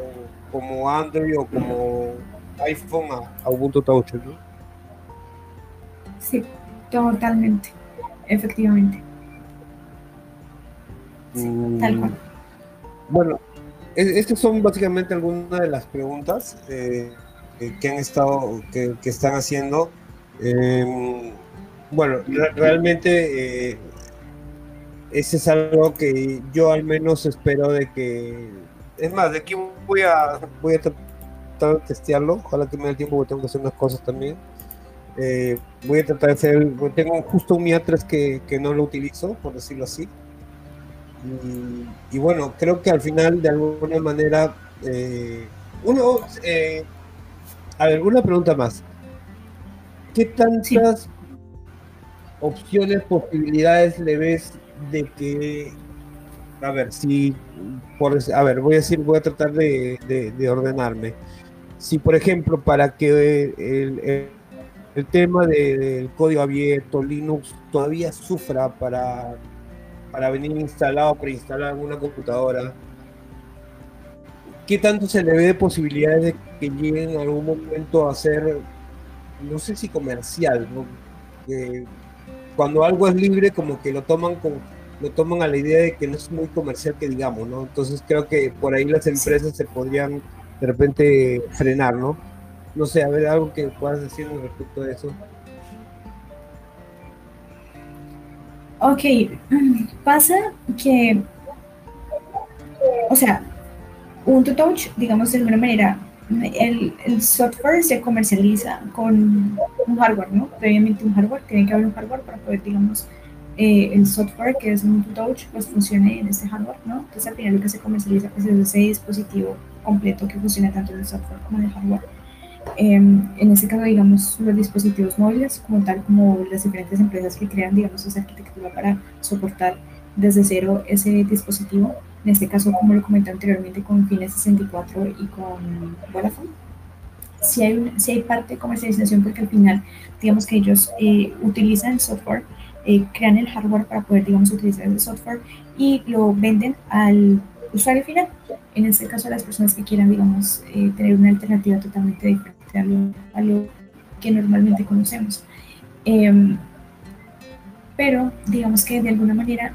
como Android o como iPhone a, Ubuntu Touch, ¿no? Sí, totalmente, efectivamente. Mm, tal cual. Bueno, estas son básicamente algunas de las preguntas. Eh, que han estado, que, están haciendo. Em, bueno, realmente eh, ese es algo que yo al menos espero de que, es más, de aquí voy a, voy a tratar de testearlo, ojalá que me dé el tiempo porque tengo que hacer unas cosas también. Eh, voy a tratar de hacer, tengo justo un MIA 3 que, que no lo utilizo, por decirlo así. Y, bueno, creo que al final de alguna manera eh, uno a ver, una pregunta más. ¿Qué tantas opciones, posibilidades le ves de que, a ver, si, por, a ver, voy a decir, voy a tratar de, ordenarme. Si, por ejemplo, para que el, el, tema del código abierto, Linux, todavía sufra para, para venir instalado, preinstalado en una computadora, ¿qué tanto se le ve de posibilidades de que lleguen en algún momento a ser, no sé si comercial, ¿no? Cuando algo es libre, como que lo toman como lo toman a la idea de que no es muy comercial que digamos, ¿no? Entonces creo que por ahí las empresas se podrían de repente frenar, ¿no? No sé, a ver, algo que puedas decir respecto a eso. Ok, pasa que, o sea, Ubuntu Touch, digamos de alguna manera, el, el, software se comercializa con un hardware, ¿no? Previamente un hardware, tiene que haber un hardware para poder, digamos, eh, el software que es Ubuntu Touch, pues funcione en este hardware, ¿no? Entonces al final lo que se comercializa pues, es ese dispositivo completo que funciona tanto en el software como en el hardware. Em, en este caso, digamos, los dispositivos móviles, como tal como las diferentes empresas que crean, digamos, esa arquitectura para soportar desde cero ese dispositivo, en este caso, como lo comenté anteriormente, con Fines 64 y con Vodafone. Si hay, si hay parte de comercialización porque al final, digamos que ellos eh, utilizan el software, eh, crean el hardware para poder, digamos, utilizar el software y lo venden al usuario final. En este caso, las personas que quieran, digamos, eh, tener una alternativa totalmente diferente a lo, que normalmente conocemos. Em, pero digamos que de alguna manera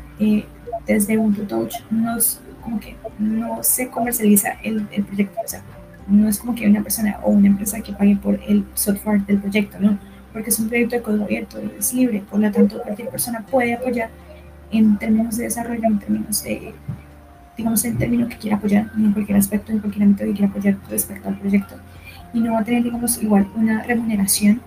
desde Ubuntu Touch nos, como que no se comercializa el, el proyecto, o sea, no es como que una persona o una empresa que pague por el software del proyecto, no, porque es un proyecto de código abierto, es libre, por lo tanto cualquier persona puede apoyar en términos de desarrollo, en términos de, digamos, en términos que quiera apoyar, en cualquier aspecto, en cualquier ámbito que quiera apoyar respecto al proyecto. Y no va a tener, digamos, igual una remuneración,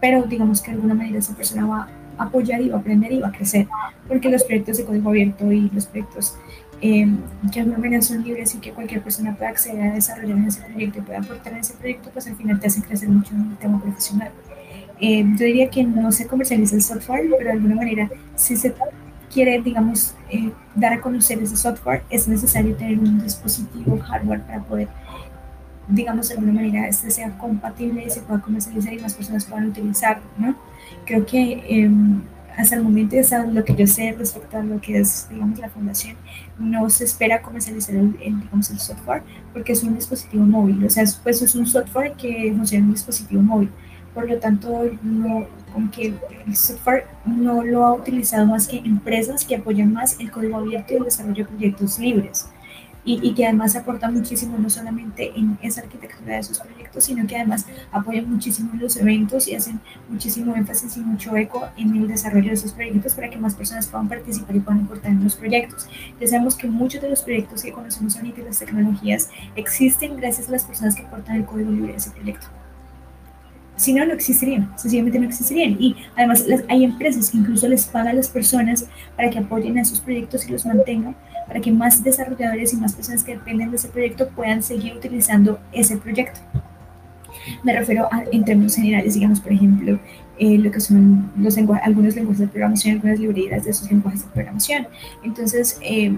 pero digamos que de alguna manera esa persona va apoyar y va a aprender y va a crecer, porque los proyectos de código abierto y los proyectos eh, que al manera son libres y que cualquier persona pueda acceder a desarrollar ese proyecto y pueda aportar en ese proyecto, pues al final te hacen crecer mucho en el tema profesional. Eh, yo diría que no se comercializa el software, pero de alguna manera, si se quiere, digamos, eh, dar a conocer ese software, es necesario tener un dispositivo hardware para poder, digamos, de alguna manera, este sea compatible y se pueda comercializar y más personas puedan utilizarlo, ¿no? Creo que em, hasta el momento, hasta lo que yo sé respecto a lo que es, digamos, la fundación, no se espera comercializar el, digamos, el software porque es un dispositivo móvil, o sea, pues es un software que funciona en un dispositivo móvil. Por lo tanto, no, que el software no lo ha utilizado más que empresas que apoyan más el código abierto y el desarrollo de proyectos libres y, que además aporta muchísimo no solamente en esa arquitectura de sus proyectos, sino que además apoyan muchísimo los eventos y hacen muchísimo énfasis y mucho eco en el desarrollo de esos proyectos para que más personas puedan participar y puedan aportar en los proyectos. Ya sabemos que muchos de los proyectos que conocemos ahorita, las tecnologías, existen gracias a las personas que aportan el código libre de ese proyecto. Si no, no existirían, sencillamente no existirían. Y además hay empresas que incluso les pagan a las personas para que apoyen a esos proyectos y los mantengan para que más desarrolladores y más personas que dependen de ese proyecto puedan seguir utilizando ese proyecto. Me refiero a, en términos generales, digamos, por ejemplo, eh, lo que son los algunos lenguajes de programación, algunas librerías de esos lenguajes de programación. Entonces, eh,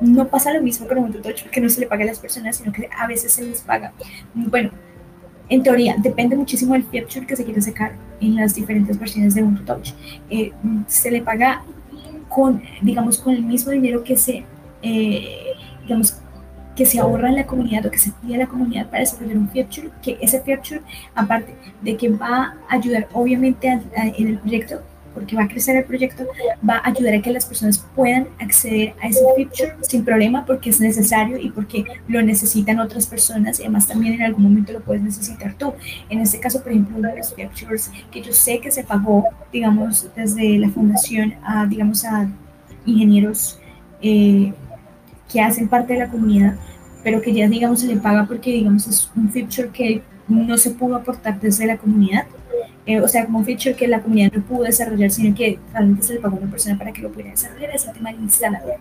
no pasa lo mismo con Ubuntu porque no se le paga a las personas, sino que a veces se les paga. Bueno, en teoría, depende muchísimo del feature que se quiere sacar en las diferentes versiones de Ubuntu Touch. Eh, se le paga con, digamos, con el mismo dinero que se eh, digamos, que se ahorra en la comunidad o que se pide a la comunidad para desarrollar un feature, que ese feature, aparte de que va a ayudar obviamente en el proyecto, porque va a crecer el proyecto, va a ayudar a que las personas puedan acceder a ese feature sin problema porque es necesario y porque lo necesitan otras personas y además también en algún momento lo puedes necesitar tú. En este caso, por ejemplo, uno de los features que yo sé que se pagó, digamos, desde la fundación a, digamos, a ingenieros eh, que hacen parte de la comunidad, pero que ya digamos se le paga porque digamos es un feature que no se pudo aportar desde la comunidad, eh, o sea, como un feature que la comunidad no pudo desarrollar, sino que realmente se le pagó a una persona para que lo pudiera desarrollar, es el tema del instalador.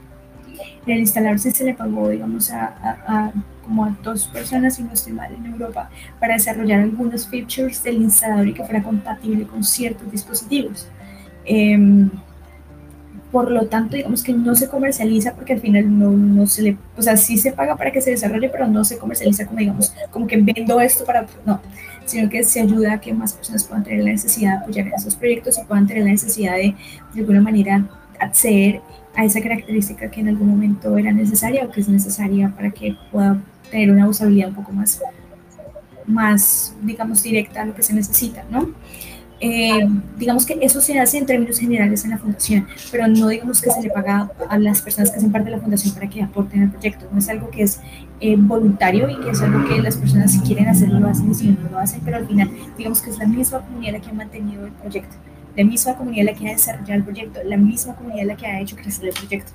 El instalador sí se le pagó, digamos, a, a, como a dos personas, si no estoy mal, en Europa, para desarrollar algunos features del instalador y que fuera compatible con ciertos dispositivos. Eh, por lo tanto, digamos que no se comercializa porque al final no, no, se le, o sea, sí se paga para que se desarrolle, pero no se comercializa como, digamos, como que vendo esto para, no, sino que se ayuda a que más personas puedan tener la necesidad de apoyar esos proyectos y puedan tener la necesidad de, de alguna manera, acceder a esa característica que en algún momento era necesaria o que es necesaria para que pueda tener una usabilidad un poco más, más digamos, directa a lo que se necesita, ¿no? Eh, digamos que eso se hace en términos generales en la fundación, pero no digamos que se le paga a las personas que hacen parte de la fundación para que aporten al proyecto. No es algo que es eh, voluntario y que es algo que las personas si quieren hacerlo lo hacen y si no lo hacen, pero al final digamos que es la misma comunidad la que ha mantenido el proyecto, la misma comunidad la que ha desarrollado el proyecto, la misma comunidad la que ha hecho crecer el proyecto.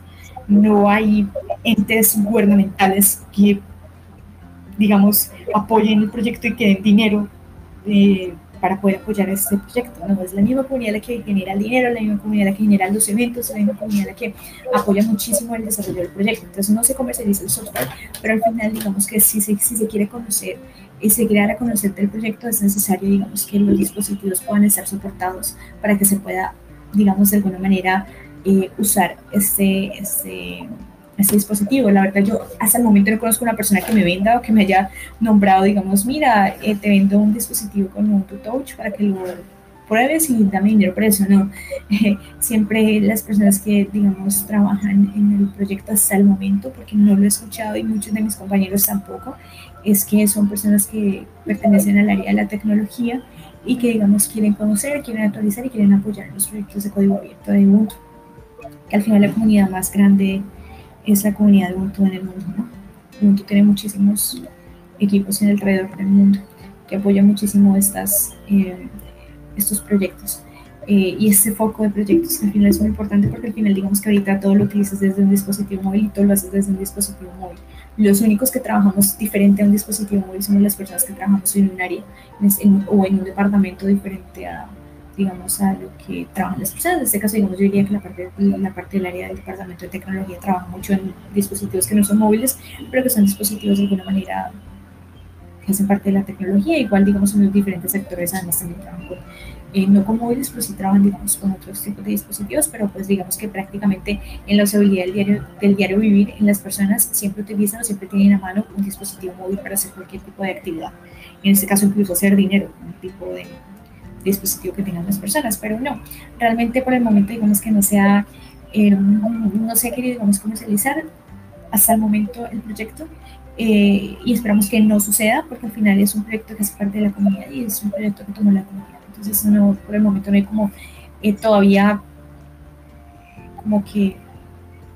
No hay entes gubernamentales que, digamos, apoyen el proyecto y que den dinero. Eh, para poder apoyar este proyecto. No es la misma comunidad la que genera el dinero, la misma comunidad la que genera los eventos, la misma comunidad la que apoya muchísimo el desarrollo del proyecto. Entonces no se comercializa el software, pero al final digamos que si se, si se quiere conocer y se quiere dar a conocer del proyecto es necesario digamos que los dispositivos puedan estar soportados para que se pueda digamos de alguna manera eh, usar este, este este dispositivo. La verdad, yo hasta el momento no conozco una persona que me venda o que me haya nombrado, digamos, mira, eh, te vendo un dispositivo con un Touch para que lo pruebes y dame dinero por eso. No, siempre las personas que, digamos, trabajan en el proyecto hasta el momento, porque no lo he escuchado y muchos de mis compañeros tampoco, es que son personas que pertenecen al área de la tecnología y que, digamos, quieren conocer, quieren actualizar y quieren apoyar los proyectos de código abierto de Ubuntu, que al final la comunidad más grande es la comunidad de Ubuntu en el mundo. ¿no? Ubuntu tiene muchísimos equipos en alrededor del mundo que apoyan muchísimo estas, eh, estos proyectos. Eh, y este foco de proyectos que al final es muy importante porque al final digamos que ahorita todo lo utilizas desde un dispositivo móvil y todo lo haces desde un dispositivo móvil. Los únicos que trabajamos diferente a un dispositivo móvil somos las personas que trabajamos en un área o en un departamento diferente a, digamos, a lo que trabajan las personas. En este caso, digamos, yo diría que la parte, la parte del área del departamento de tecnología trabaja mucho en dispositivos que no son móviles, pero que son dispositivos de alguna manera que hacen parte de la tecnología. Igual, digamos, en los diferentes sectores además también trabajan con, eh, no con móviles, pero sí trabajan, digamos, con otros tipos de dispositivos, pero pues digamos que prácticamente en la usabilidad del diario, del diario vivir, en las personas siempre utilizan o siempre tienen a mano un dispositivo móvil para hacer cualquier tipo de actividad. En este caso, incluso hacer dinero, un tipo de dispositivo que tengan las personas, pero no, realmente por el momento digamos que no se ha, eh, no se ha querido digamos, comercializar hasta el momento el proyecto eh, y esperamos que no suceda porque al final es un proyecto que es parte de la comunidad y es un proyecto que tomó la comunidad, entonces no, por el momento no hay como eh, todavía como que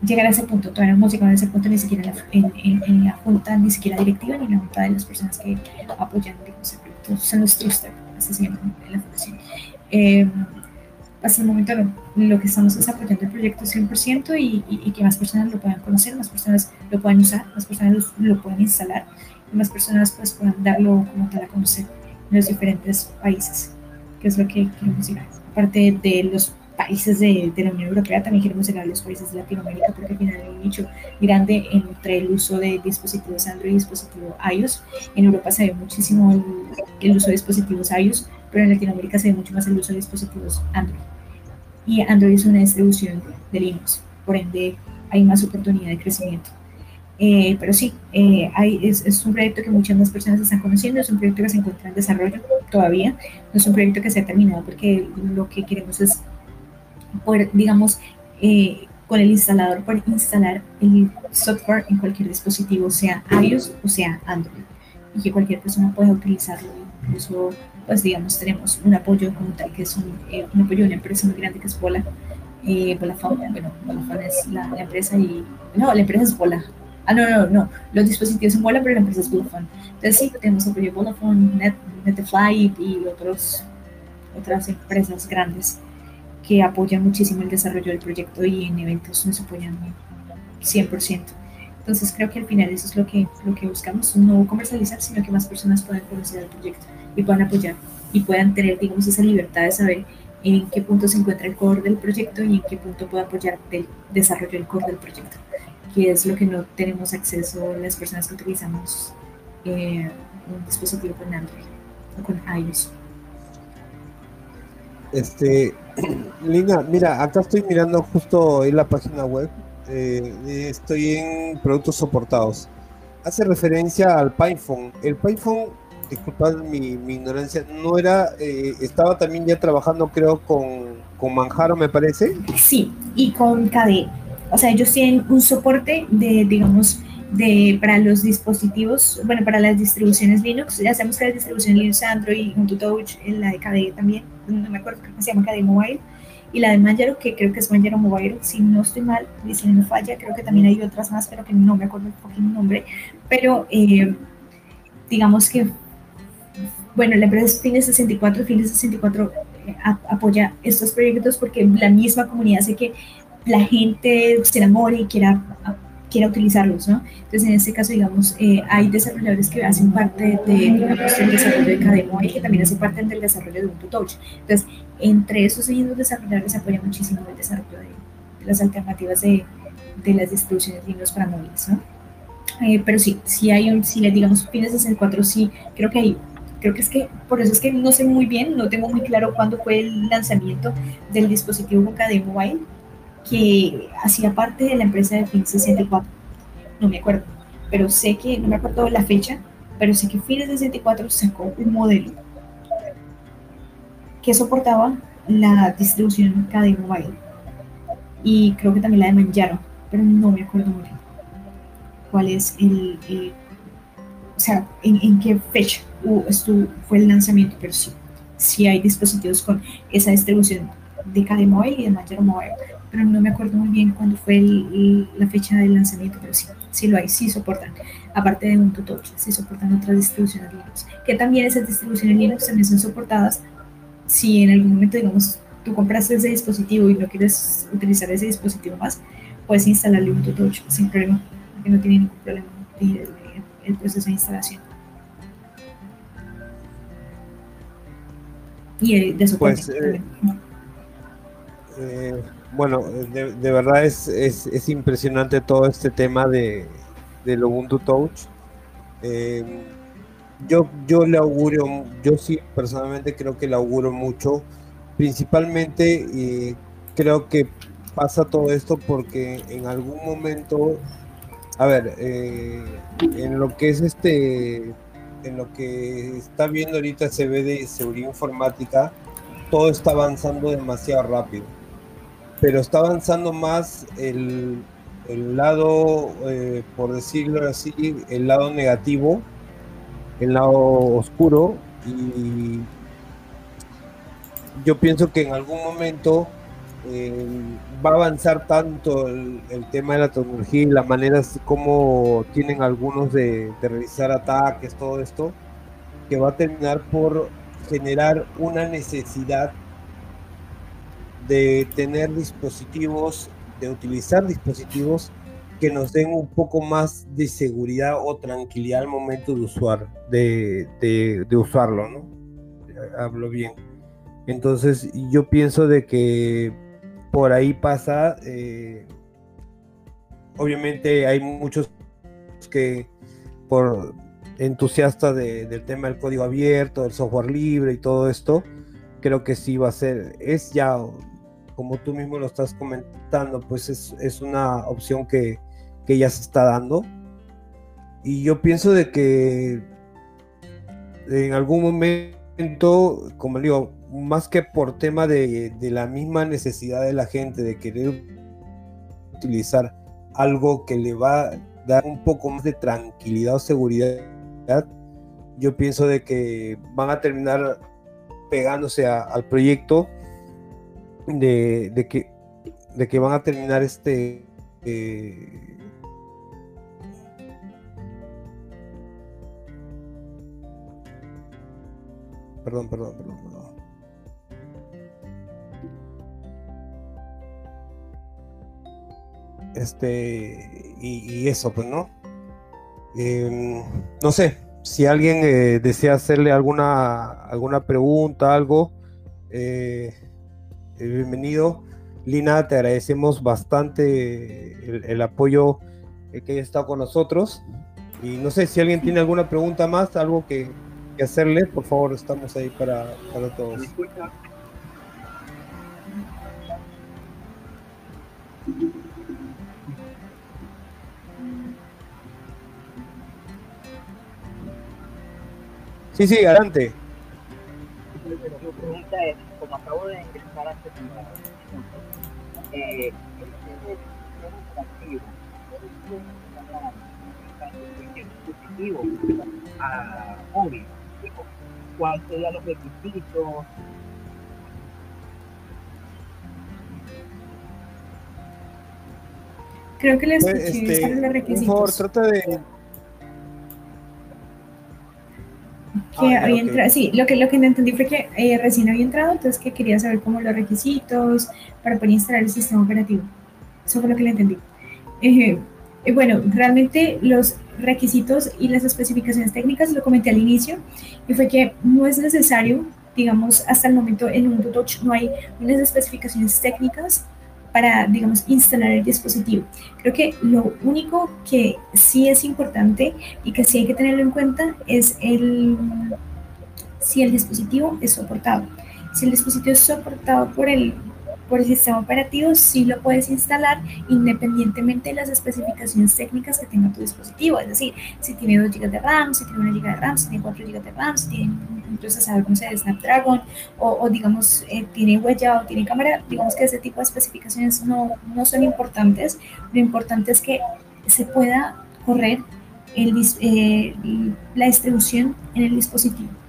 llegar a ese punto, todavía no hemos llegado a ese punto ni siquiera en, en, la junta, ni siquiera directiva, ni en la junta de las personas que apoyan digamos, el proyecto, son los trusted, así la fundación. Eh, hasta el momento lo que estamos es apoyando el proyecto 100% y, y, que más personas lo puedan conocer, más personas lo puedan usar, más personas lo, puedan instalar y más personas pues, puedan darlo como tal a conocer en los diferentes países, que es lo que queremos llegar. Aparte de los países de, de, la Unión Europea, también queremos llegar a los países de Latinoamérica porque al final hay un nicho grande entre el uso de dispositivos Android y dispositivos iOS. En Europa se ve muchísimo el, el uso de dispositivos iOS, pero en Latinoamérica se ve mucho más el uso de dispositivos Android. Y Android es una distribución de Linux, por ende hay más oportunidad de crecimiento. Eh, pero sí, eh, hay, es, es, un proyecto que muchas más personas están conociendo, es un proyecto que se encuentra en desarrollo todavía, no es un proyecto que se ha terminado porque lo que queremos es poder, digamos, eh, con el instalador, poder instalar el software en cualquier dispositivo, sea iOS o sea Android, y que cualquier persona pueda utilizarlo. Incluso, pues digamos, tenemos un apoyo como tal, que es un, eh, un apoyo de una empresa muy grande que es Bola, eh, bueno, Vodafone es la, la, empresa y, no, la empresa es Bola. Ah, no, no, no, los dispositivos son Bola, pero la empresa es Vodafone. Entonces sí, tenemos apoyo de Vodafone, Net, Netflix y otros, otras empresas grandes que apoyan muchísimo el desarrollo del proyecto y en eventos nos apoyan 100%. Entonces creo que al final eso es lo que, lo que buscamos, no comercializar, sino que más personas puedan conocer el proyecto y puedan apoyar y puedan tener, digamos, esa libertad de saber en qué punto se encuentra el core del proyecto y en qué punto puede apoyar el desarrollo del core del proyecto, que es lo que no tenemos acceso las personas que utilizamos eh, un dispositivo con Android o con iOS. Este, Lina, mira, acá estoy mirando justo en la página web. Eh, estoy en productos soportados. Hace referencia al PinePhone. El PinePhone, disculpad mi, mi ignorancia, no era, eh, estaba también ya trabajando, creo, con, con Manjaro, me parece. Sí, y con KDE. O sea, ellos tienen un soporte de, digamos, de, para los dispositivos, bueno, para las distribuciones Linux. Ya sabemos que la distribución Linux Android, junto Touch, la de KDE también, no me acuerdo, creo que se llama KDE Mobile, y la de Manjaro, que creo que es Manjaro Mobile, si no estoy mal, y si no falla, creo que también hay otras más, pero que no me acuerdo el nombre, pero eh, digamos que, bueno, la empresa Fines 64, Fines 64 eh, apoya estos proyectos porque la misma comunidad hace que la gente se enamore y quiera quiera utilizarlos, ¿no? Entonces, en este caso, digamos, eh, hay desarrolladores que hacen parte de, digamos, del desarrollo de Cademo y que también hacen parte del desarrollo de Ubuntu. Entonces, entre esos mismos desarrolladores se apoya muchísimo el desarrollo de, las alternativas de, de, las distribuciones Linux para móviles, ¿no? Eh, pero sí, sí hay un, sí, digamos, fines 64, sí, creo que hay creo que es que por eso es que no sé muy bien, no tengo muy claro cuándo fue el lanzamiento del dispositivo Mobile, que hacía parte de la empresa de FIN 64. No me acuerdo, pero sé que, no me acuerdo la fecha, pero sé que FIN 64 sacó un modelo que soportaba la distribución KDE Mobile. Y creo que también la de Manjaro, pero no me acuerdo muy bien cuál es el, o sea, en, qué fecha estuvo, fue el lanzamiento, pero sí, sí hay dispositivos con esa distribución de KDE Mobile y de Manjaro Mobile pero no me acuerdo muy bien cuándo fue la fecha del lanzamiento, pero sí, sí lo hay, sí soportan, aparte de un Touch, sí soportan otras distribuciones Linux, que también esas distribuciones Linux también son soportadas si en algún momento, digamos, tú compraste ese dispositivo y no quieres utilizar ese dispositivo más, puedes instalarle un Touch sin problema, porque no tiene ningún problema el, el proceso de instalación. Y de soporte. Pues, eh, eh, bueno, de, verdad es, es, impresionante todo este tema de, del Ubuntu Touch. Eh, yo, yo le auguro, yo sí personalmente creo que le auguro mucho, principalmente y creo que pasa todo esto porque en algún momento, a ver, eh, en lo que es este, en lo que está viendo ahorita se ve de seguridad informática, todo está avanzando demasiado rápido. Pero está avanzando más el, el lado, eh, por decirlo así, el lado negativo, el lado oscuro. Y yo pienso que en algún momento eh, va a avanzar tanto el, tema de la tecnología y las maneras como tienen algunos de, de realizar ataques, todo esto, que va a terminar por generar una necesidad de tener dispositivos, de utilizar dispositivos que nos den un poco más de seguridad o tranquilidad al momento de usar, de, de, usarlo, ¿no? Hablo bien. Entonces yo pienso de que por ahí pasa, eh, obviamente hay muchos que por entusiastas del tema del código abierto, del software libre y todo esto, creo que sí va a ser, es ya, como tú mismo lo estás comentando, pues es, una opción que, que, ya se está dando. Y yo pienso de que en algún momento, como digo, más que por tema de, de la misma necesidad de la gente de querer utilizar algo que le va a dar un poco más de tranquilidad o seguridad yo pienso de que van a terminar pegándose al proyecto de, que, de que van a terminar este... Eh, perdón, perdón, perdón, perdón. Este, y, y eso, pues, ¿no? Em, no sé, si alguien eh, desea hacerle alguna, alguna pregunta, algo, eh, bienvenido. Lina, te agradecemos bastante el, apoyo que hayas estado con nosotros. Y no sé si alguien tiene alguna pregunta más, algo que, que hacerle, por favor, estamos ahí para, para todos. Sí, sí, adelante. Mi pregunta es, eh, a móvil, serían los requisitos, Creo que les pues, este, los requisitos. Por favor, trata de que ah, había entrado, sí, lo que, lo que entendí fue que eh, recién había entrado, entonces que quería saber cómo los requisitos para poder instalar el sistema operativo. Eso fue lo que le entendí. Eh, bueno, realmente los requisitos y las especificaciones técnicas lo comenté al inicio, y fue que no es necesario, digamos, hasta el momento en Ubuntu Touch no hay unas especificaciones técnicas para, digamos, instalar el dispositivo. Creo que lo único que sí es importante y que sí hay que tenerlo en cuenta es el si el dispositivo es soportado. Si el dispositivo es soportado por el por el sistema operativo sí lo puedes instalar independientemente de las especificaciones técnicas que tenga tu dispositivo. Es decir, si tiene 2 GB de RAM, si tiene 1 GB de RAM, si tiene 4 GB de RAM, si tiene un procesador como sea de Snapdragon o, o digamos eh, tiene huella o tiene cámara, digamos que ese tipo de especificaciones no, no son importantes. Lo importante es que se pueda correr el, eh, la distribución en el dispositivo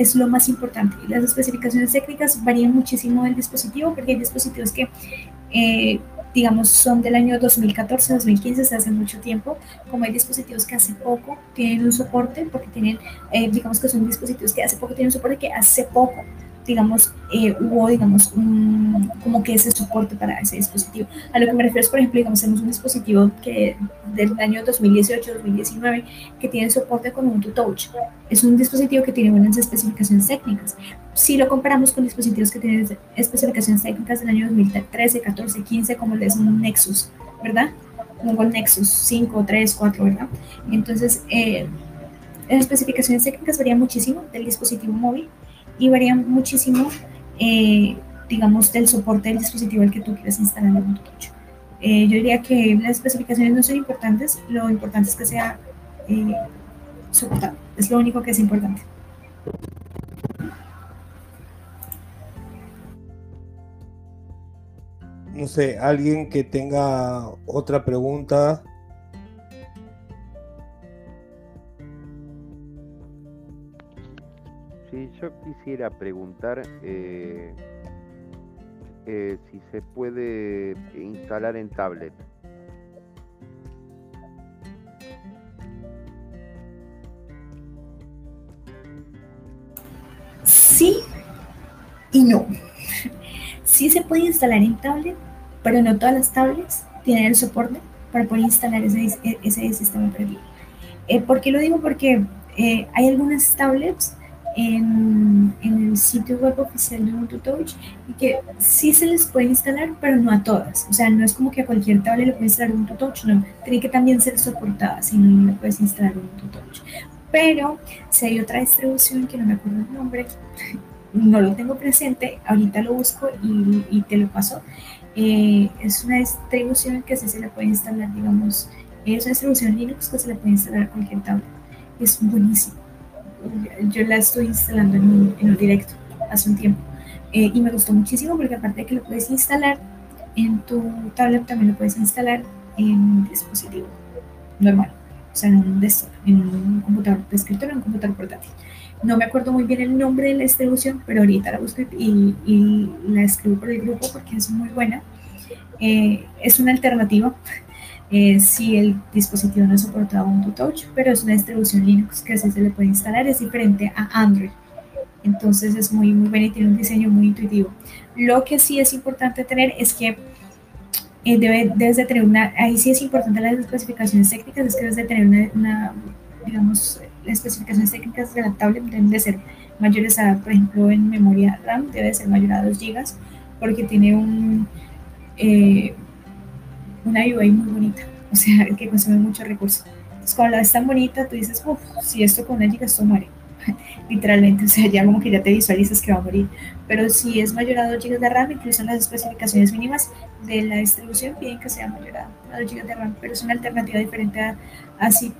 es lo más importante. Las especificaciones técnicas varían muchísimo del dispositivo porque hay dispositivos que, eh, digamos, son del año 2014, 2015, hace hace mucho tiempo, como hay dispositivos que hace poco tienen un soporte, porque tienen, eh, digamos que son dispositivos que hace poco tienen un soporte que hace poco digamos, eh, hubo, digamos, como que ese soporte para ese dispositivo. A lo que me refiero es, por ejemplo, digamos, tenemos un dispositivo que del año 2018-2019 que tiene soporte con Ubuntu Touch. Es un dispositivo que tiene buenas especificaciones técnicas. Si lo comparamos con dispositivos que tienen especificaciones técnicas del año 2013, 14, 15, como el de un Nexus, ¿verdad? Como el Nexus 5, 3, 4, ¿verdad? Entonces, eh, las especificaciones técnicas varían muchísimo del dispositivo móvil y varían muchísimo, eh, digamos, del soporte del dispositivo al que tú quieras instalar en tu eh, yo diría que las especificaciones no son importantes, lo importante es que sea eh, soportado, es lo único que es importante. No sé, alguien que tenga otra pregunta Sí, yo quisiera preguntar eh, eh, si se puede instalar en tablet. Sí y no. Sí se puede instalar en tablet, pero no todas las tablets tienen el soporte para poder instalar ese, ese sistema operativo. Eh, ¿Por qué lo digo? Porque hay algunas tablets en, el sitio web oficial de Ubuntu Touch y que sí se les puede instalar, pero no a todas. O sea, no es como que a cualquier tablet le puedes instalar Ubuntu Touch, no. Tiene que también ser soportada, si no, le puedes instalar Ubuntu Touch. Pero si hay otra distribución que no me acuerdo el nombre, no lo tengo presente, ahorita lo busco y, y te lo paso. Eh, es una distribución que sí se le puede instalar, digamos, es una distribución Linux que se le puede instalar a cualquier tablet. Es buenísimo. Yo la estoy instalando en un, en un directo hace un tiempo eh, y me gustó muchísimo porque aparte de que lo puedes instalar en tu tablet, también lo puedes instalar en un dispositivo normal, o sea, en un desktop, en un computador de escritorio, en un computador portátil. No me acuerdo muy bien el nombre de la distribución, pero ahorita la busco y, y la escribo por el grupo porque es muy buena. Eh, es una alternativa eh, si el dispositivo no soporta Ubuntu Touch, pero es una distribución Linux que así se le puede instalar, es diferente a Android. Entonces es muy, muy buena y tiene un diseño muy intuitivo. Lo que sí es importante tener es que eh, debe, debes de tener una, ahí sí es importante las especificaciones técnicas, es que debes de tener una, una digamos, las especificaciones técnicas de la tablet deben de ser mayores a, por ejemplo, en memoria RAM debe ser mayor a 2 GB porque tiene un, eh, una UI muy bonita, o sea, que consume mucho recurso. Entonces, cuando la ves tan bonita, tú dices, uff, si esto con una giga, esto. Literalmente, o sea, ya como que ya te visualizas que va a morir. Pero si es mayor a 2 GB de RAM, incluso en las especificaciones mínimas de la distribución piden que sea mayor a 2 GB de RAM, pero es una alternativa diferente a así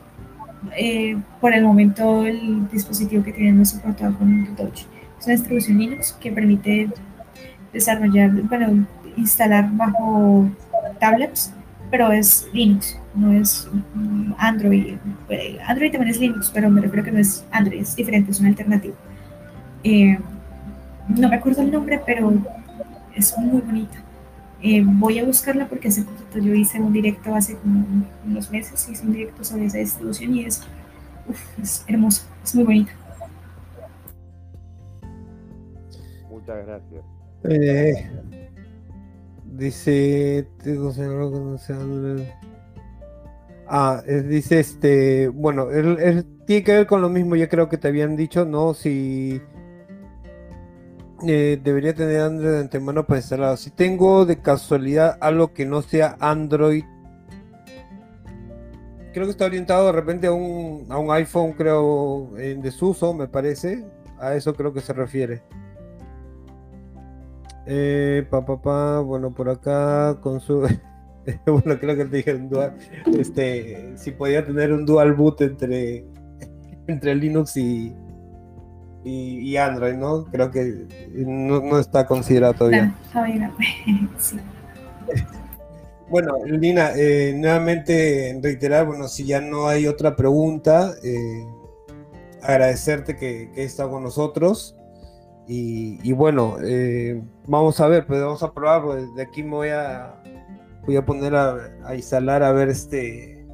eh, por el momento el dispositivo que tienen no es soportado con un Touch. Es una distribución Linux que permite desarrollar, bueno, instalar bajo tablets, pero es Linux, no es Android. Android también es Linux, pero me refiero que no es Android, es diferente, es una alternativa. Eh, no me acuerdo el nombre, pero es muy bonita. Eh, voy a buscarla porque hace poquito yo hice un directo hace como unos meses, hice un directo sobre esa distribución y es, uf, es hermoso, es muy bonita. Muchas gracias. Eh, dice, ah, es, dice este, bueno, él, tiene que ver con lo mismo, yo creo que te habían dicho, ¿no? Si eh, debería tener Android de antemano para instalado. Si tengo de casualidad algo que no sea Android, creo que está orientado de repente a un, a un iPhone, creo, en desuso, me parece. A eso creo que se refiere. Eh, pa, pa, pa, bueno, por acá con su. bueno, creo que te dije un dual. Este, si podía tener un dual boot entre, entre Linux y, y, Android, ¿no? Creo que no, está considerado todavía. sí. Bueno, Lina, eh, nuevamente reiterar, bueno, si ya no hay otra pregunta, eh, agradecerte que, que estado con nosotros. Y, bueno, eh, vamos a ver, pues vamos a probar, pues de aquí me voy a, voy a poner a, instalar, a ver este,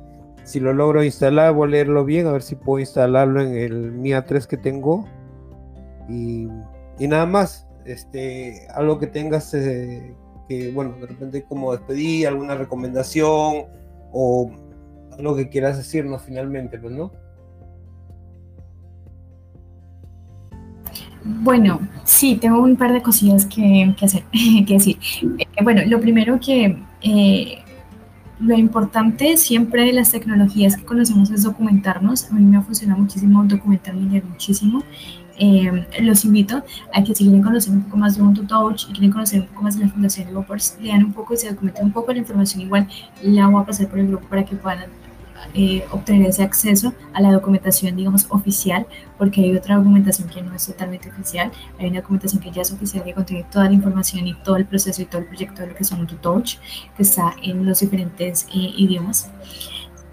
si lo logro instalar, voy a leerlo bien, a ver si puedo instalarlo en el MIA 3 que tengo y, nada más, este, algo que tengas eh, que, bueno, de repente como despedir, alguna recomendación o algo que quieras decirnos finalmente, pues, ¿no? Bueno, sí, tengo un par de cosillas que, que hacer, que decir. Eh, bueno, lo primero que eh, lo importante siempre de las tecnologías que conocemos es documentarnos. A mí me ha funcionado muchísimo documentarme y leer muchísimo. Eh, los invito a que si quieren conocer un poco más de Ubuntu Touch y quieren conocer un poco más de la Fundación de lean un poco y se documenten un poco la información. Igual la voy a pasar por el grupo para que puedan eh, obtener ese acceso a la documentación, digamos, oficial, porque hay otra documentación que no es totalmente oficial, hay una documentación que ya es oficial que contiene toda la información y todo el proceso y todo el proyecto de lo que son Touch, que está en los diferentes eh, idiomas.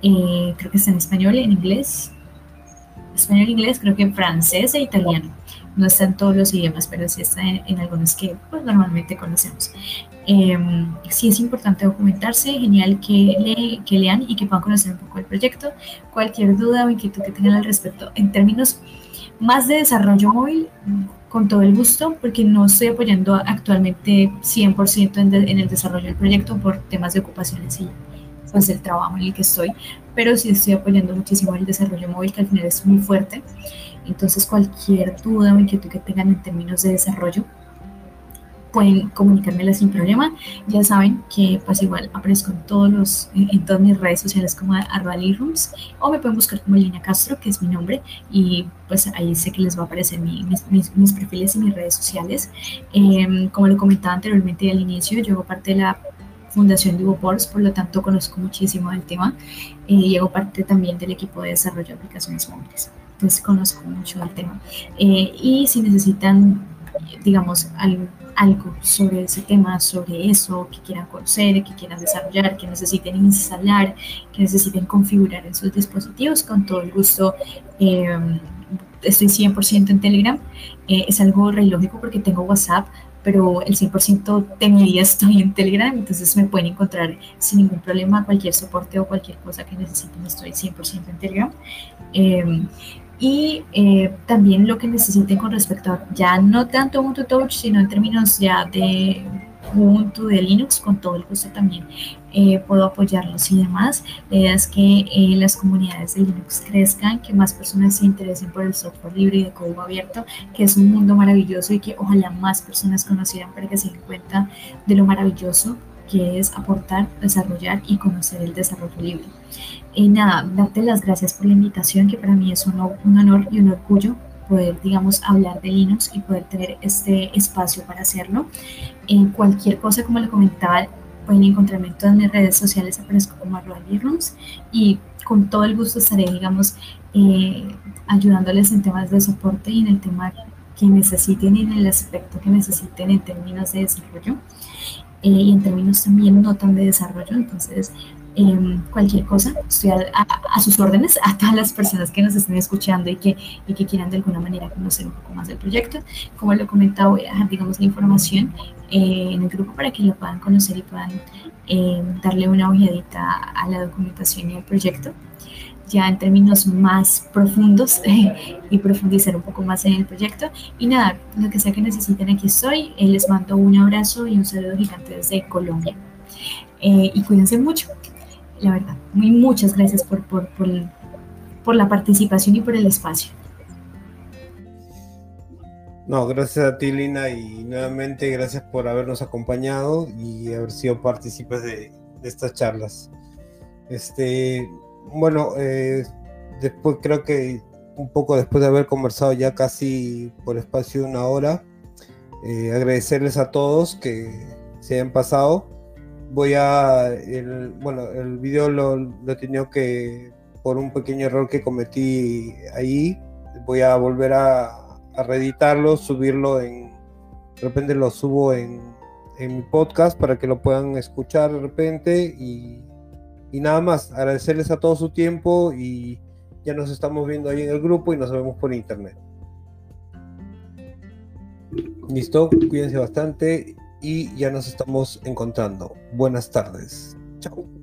Eh, creo que está en español, en inglés, español, inglés, creo que en francés e italiano. No está en todos los idiomas, pero sí está en, algunos que pues, normalmente conocemos. Eh, sí es importante documentarse, genial que, que lean y que puedan conocer un poco el proyecto. Cualquier duda o inquietud que tengan al respecto en términos más de desarrollo móvil, con todo el gusto, porque no estoy apoyando actualmente 100% en, en, el desarrollo del proyecto por temas de ocupaciones y pues el trabajo en el que estoy, pero sí estoy apoyando muchísimo el desarrollo móvil, que al final es muy fuerte. Entonces, cualquier duda o inquietud que tengan en términos de desarrollo, pueden comunicármela sin problema. Ya saben que pues igual aparezco en todos los, en todas mis redes sociales como rooms o me pueden buscar como Lina Castro, que es mi nombre, y pues ahí sé que les va a aparecer mis, mis, perfiles y mis redes sociales. Em, como lo comentaba anteriormente al inicio, yo hago parte de la Fundación DivoPorts, por lo tanto conozco muchísimo del tema eh, hago parte también del equipo de desarrollo de aplicaciones móviles. Entonces conozco mucho del tema. Eh, y si necesitan, digamos, algo sobre ese tema, sobre eso, que quieran conocer, que quieran desarrollar, que necesiten instalar, que necesiten configurar en sus dispositivos, con todo el gusto. Eh, estoy 100% en Telegram. Eh, es algo re lógico porque tengo WhatsApp, pero el 100% de mi día estoy en Telegram, entonces me pueden encontrar sin ningún problema cualquier soporte o cualquier cosa que necesiten, estoy 100% en Telegram. Eh, y eh, también lo que necesiten con respecto a ya no tanto Ubuntu Touch, sino en términos ya de Ubuntu, de Linux, con todo el gusto también eh, puedo apoyarlos y demás. La idea es que eh, las comunidades de Linux crezcan, que más personas se interesen por el software libre y de código abierto, que es un mundo maravilloso y que ojalá más personas conocieran para que se den cuenta de lo maravilloso que es aportar, desarrollar y conocer el desarrollo libre. Y nada, darte las gracias por la invitación, que para mí es un, un honor y un orgullo poder, digamos, hablar de Linux y poder tener este espacio para hacerlo. En cualquier cosa, como le comentaba, pueden encontrarme en todas mis redes sociales, aparezco como arroba y con todo el gusto estaré, digamos, eh, ayudándoles en temas de soporte y en el tema que necesiten y en el aspecto que necesiten en términos de desarrollo eh, y en términos también no tan de desarrollo. Entonces, Em, cualquier cosa, estoy a, sus órdenes, a todas las personas que nos estén escuchando y que, y que quieran de alguna manera conocer un poco más del proyecto. Como lo he comentado, voy a dejar, digamos, la información eh, en el grupo para que lo puedan conocer y puedan em, darle una ojeadita a la documentación y al proyecto ya en términos más profundos y profundizar un poco más en el proyecto. Y nada, lo que sea que necesiten, aquí estoy. Eh, les mando un abrazo y un saludo gigante desde Colombia. Eh, y cuídense mucho la verdad. Muy muchas gracias por, por, por, la participación y por el espacio. No, gracias a ti, Lina, y nuevamente gracias por habernos acompañado y haber sido partícipes de, estas charlas. Este, bueno, eh, después creo que un poco después de haber conversado ya casi por espacio de una hora, eh, agradecerles a todos que se hayan pasado voy a, el, bueno, el video lo, he tenido que, por un pequeño error que cometí ahí, voy a volver a, reeditarlo, subirlo en, de repente lo subo en, en mi podcast para que lo puedan escuchar de repente y, y nada más, agradecerles a todo su tiempo y ya nos estamos viendo ahí en el grupo y nos vemos por internet. Listo, cuídense bastante y ya nos estamos encontrando. Buenas tardes. Chao.